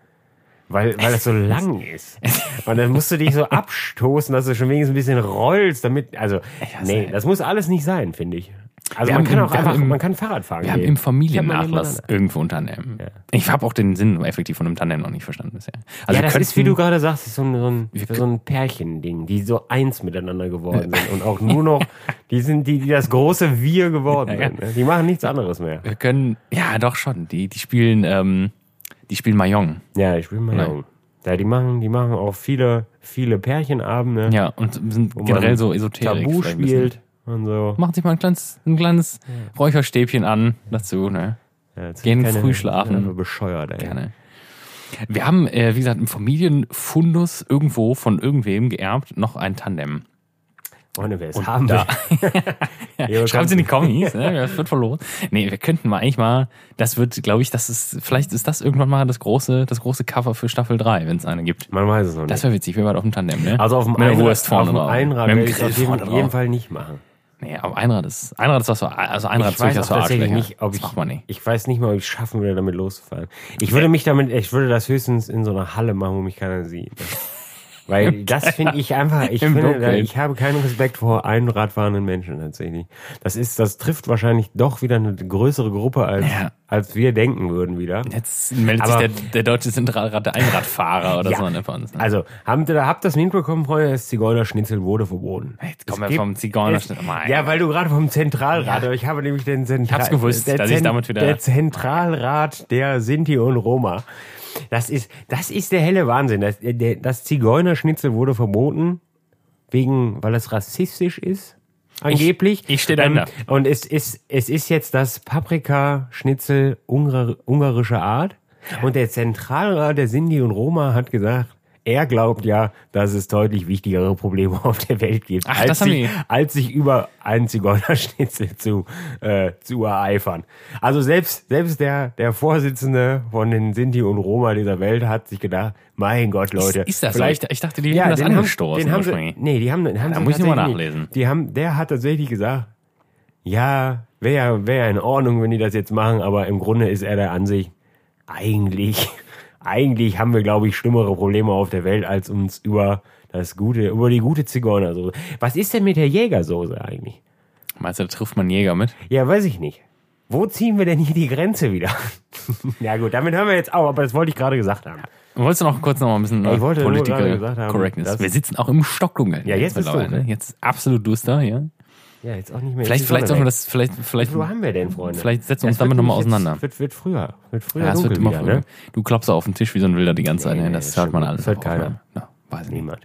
Weil, weil es so lang ist. Und dann musst du dich so abstoßen, dass du schon wenigstens ein bisschen rollst, damit, also, nee, das muss alles nicht sein, finde ich. Also Wir man haben kann im- auch haben einfach, im- man kann Fahrrad fahren Wir haben gehen. im Ich hab mal Familiennachlass irgendwo Unternehmen. Ich habe auch den Sinn effektiv von einem Tandem noch nicht verstanden bisher. Also ja, das ist, wie du gerade sagst, ist so ein, so ein, so ein Pärchending, die so eins miteinander geworden sind und auch nur noch, die sind die, die das große Wir geworden Ja, ja. sind. ne? Die machen nichts anderes mehr. Wir können, ja, doch schon. Die, die spielen, ähm, die spielen Mahjong. Ja, mal Nein. jung. Ja, die machen, die machen auch viele, viele Pärchenabende, Ja, und sind generell so esoterisch. Tabu spielt und so. Machen sich mal ein kleines, ein kleines Räucherstäbchen an dazu, ne? Ja, Gehen sind früh schlafen. einfach bescheuert, ey. Gerne. Wir haben, äh, wie gesagt, im Familienfundus irgendwo von irgendwem geerbt noch ein Tandem. Freunde, wer es haben da- will. Schreibt es in die Kommis, ne? das wird verloren. Nee, wir könnten mal eigentlich mal, das wird, glaube ich, das ist, vielleicht ist das irgendwann mal das große, das große Cover für Staffel 3, wenn es eine gibt. Man weiß es noch nicht. Das wäre witzig, wir beide auf dem Tandem, ne? also auf dem Einrad, Wurst vorne auf dem. Einrad werde ich auf jeden, vorne jeden. Fall nicht machen. Nee, aber Einrad ist, Einrad ist was für, also Einrad Ich ist weiß für tatsächlich nicht, ob das ich, macht man nicht. ich weiß nicht mal, ob ich es schaffen würde, damit loszufahren. Ich würde mich damit, ich würde das höchstens in so einer Halle machen, wo mich keiner sieht. Weil das finde ich einfach, ich finde, ich habe keinen Respekt vor Einradfahrenden Menschen tatsächlich. Das ist, das trifft wahrscheinlich doch wieder eine größere Gruppe als, Ja. als wir denken würden wieder. Jetzt meldet Aber- sich der, der deutsche Zentralrat der Einradfahrer oder Ja. so man es. Ne? Also, habt ihr, habt das mitbekommen, Freunde? Das Zigeunerschnitzel wurde verboten. Jetzt kommen wir vom gibt- Zigeuner. es- Ja, weil du gerade vom Zentralrat, aber ich habe nämlich den Zentral, hab's gewusst, der, dass ich Zen- damit wieder- der Zentralrat der Sinti und Roma. Das ist, das ist der helle Wahnsinn. Das, der, das Zigeunerschnitzel wurde verboten, wegen, weil es rassistisch ist. Angeblich. ich steh dahinter. und es ist, es ist jetzt das Paprikaschnitzel ungar, ungarischer Art. Und der Zentralrat der Sinti und Roma hat gesagt, er glaubt ja, dass es deutlich wichtigere Probleme auf der Welt gibt, Ach, als, das sich, als sich über einen Zigeunerschnitzel zu, äh, zu ereifern. Also selbst, selbst der, der Vorsitzende von den Sinti und Roma dieser Welt hat sich gedacht, mein Gott, Leute. ist das so? vielleicht, Ich- ich dachte, die hätten das den haben- angestoßen Den haben sie, nee, die haben, haben Da muss ich noch mal tatsächlich nachlesen. Die haben, der hat tatsächlich gesagt, ja, wäre wär in Ordnung, wenn die das jetzt machen, aber im Grunde ist er der Ansicht, eigentlich, eigentlich haben wir, glaube ich, schlimmere Probleme auf der Welt, als uns über das gute, über die gute Zigeunersoße. Was ist denn mit der Jägersoße eigentlich? Meinst du, da trifft man Jäger mit? Ja, weiß ich nicht. Wo ziehen wir denn hier die Grenze wieder? ja gut, damit hören wir jetzt auf, aber das wollte ich gerade gesagt haben. Wolltest du noch kurz noch mal ein bisschen Ich wollte nur Political haben, Correctness? dass- Wir sitzen auch im Stockdunkeln. Ja, jetzt ist dunkel. ne? Jetzt absolut duster, ja. Ja, jetzt auch nicht mehr. Vielleicht, vielleicht sollten wir das, vielleicht, vielleicht, viel haben wir denn, Freunde? vielleicht setzen wir uns damit nochmal auseinander. Wird, wird früher. Wird früher Ja, es wird immer wieder, früher. ne? Du klopfst auf den Tisch wie so ein Wilder die ganze Zeit. Nee, ne? nee, Das hört man alles. Das hört keiner. Aufnahme. Ja, weiß. Niemand.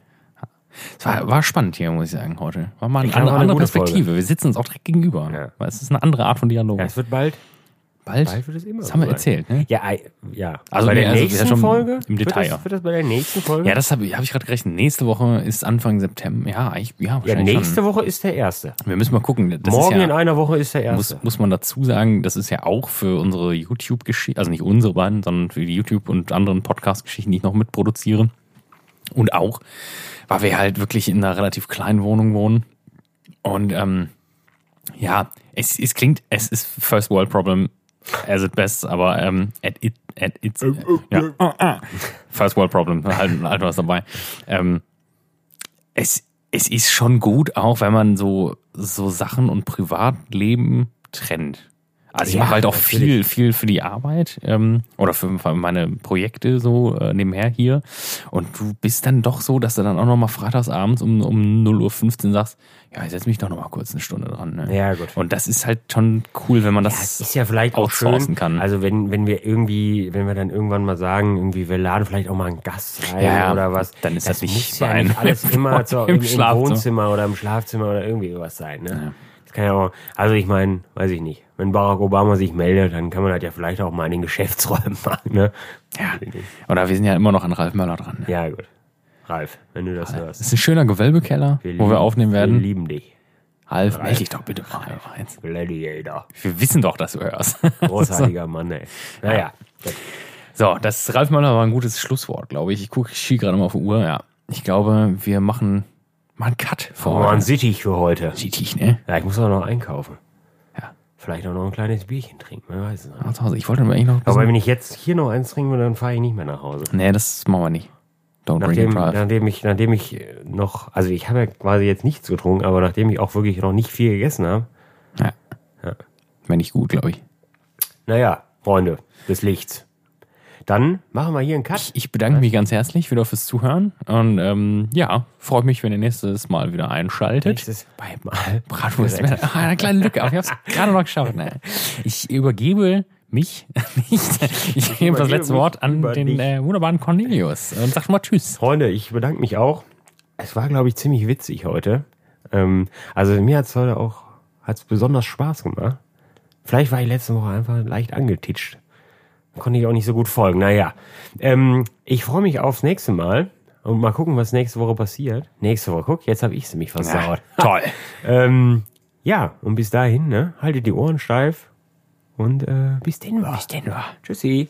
Es war, war spannend hier, muss ich sagen, heute. War mal eine, war eine andere Perspektive. Wir sitzen uns auch direkt gegenüber. Ja. Es ist eine andere Art von Dialog. Ja, es wird bald. Bald, Bald wird es immer das haben wir sein. erzählt, ne? Ja, ja. Also bei nee, der also nächsten schon Folge? im Detail, Wird ja. das, wird das bei der nächsten Folge? Ja, das habe hab ich gerade gerechnet. Nächste Woche ist Anfang September. Ja, eigentlich, ja, ja, wahrscheinlich nächste schon. Woche ist der erste. Wir müssen mal gucken. Das Morgen ist in ja, einer Woche ist der erste. muss, muss man dazu sagen, das ist ja auch für unsere YouTube-Geschichte, also nicht unsere beiden, sondern für die YouTube und anderen Podcast-Geschichten, die ich noch mitproduziere. Und auch, weil wir halt wirklich in einer relativ kleinen Wohnung wohnen. Und ähm, ja, es, es klingt, es ist First World Problem as it best, aber ähm, at it, at its, äh, ja, First World Problem, halt, halt was dabei. Ähm, es, es ist schon gut, auch wenn man so, so Sachen und Privatleben trennt. Also ich Ja, mache halt auch natürlich. viel, viel für die Arbeit ähm, oder für für meine Projekte so äh, nebenher hier. Und du bist dann doch so, dass du dann auch nochmal freitagsabends um, um 0.15 Uhr sagst, ja, ich setz mich doch nochmal kurz eine Stunde dran. Ne? Ja, gut. Und das ist halt schon cool, wenn man Ja, das es ist ja vielleicht auch schön, kann. also wenn, wenn wir irgendwie, wenn wir dann irgendwann mal sagen, irgendwie wir laden vielleicht auch mal einen Gast ein Ja, ja. oder was, Dann ist das nicht muss ja nicht alles immer so im im. Wohnzimmer oder im Schlafzimmer oder irgendwie was sein. Ne? Das kann ja auch, also ich meine, weiß ich nicht, wenn Barack Obama sich meldet, dann kann man das ja vielleicht auch mal in den Geschäftsräumen machen. Ne? ja. Oder wir sind ja immer noch an Ralf Möller dran. Ne? Ja, gut. Ralf, wenn du das Das hörst. ist ein schöner Gewölbekeller, wo lieben- wir aufnehmen Wir werden. lieben dich. Ralf, melde dich doch bitte mal jetzt. Gladiator. Wir wissen doch, dass du hörst. Großartiger Mann, ey. Naja. So, das Ralf Möller war ein gutes Schlusswort, glaube ich. Ich gucke, ich schiebe gerade mal auf die Uhr. Ja, ich glaube, wir machen mal einen Cut für Oh, ein heute. Sittich für heute. Sieht ich, ne? Ja, ich muss auch noch einkaufen. Ja. Vielleicht auch noch ein kleines Bierchen trinken, wer weiß es. Nach zu Hause. Ich wollte aber eigentlich noch. Aber wenn ich jetzt hier noch eins trinke, dann fahre ich nicht mehr nach Hause. Nee, das machen wir nicht. Don't Nachdem, nachdem ich, nachdem ich noch, also ich habe ja quasi jetzt nichts getrunken, aber nachdem ich auch wirklich noch nicht viel gegessen habe, Ja. Ja. Wäre nicht gut, glaube ich. naja, Freunde des Lichts. Dann machen wir hier einen Cut. Ich bedanke mich ganz herzlich wieder fürs Zuhören. Und ähm, ja, freut mich, wenn ihr nächstes Mal wieder einschaltet. Nächstes Mal. Bratwurst. Ah, eine kleine Lücke, aber ich habe es gerade noch geschafft. Ne? Ich übergebe mich. Ich gebe das letzte Wort an den äh, wunderbaren Cornelius und sag mal Tschüss. Freunde, ich bedanke mich auch. Es war, glaube ich, ziemlich witzig heute. Ähm, also mir hat es heute auch hat's besonders Spaß gemacht. Vielleicht war ich letzte Woche einfach leicht angetitscht. Konnte ich auch nicht so gut folgen. Naja, ähm, ich freue mich aufs nächste Mal und mal gucken, was nächste Woche passiert. Nächste Woche, guck, jetzt habe ich sie mich versaut. toll. Ähm, ja, und bis dahin, ne, haltet die Ohren steif und äh, bis denn. Bis denn. Tschüssi.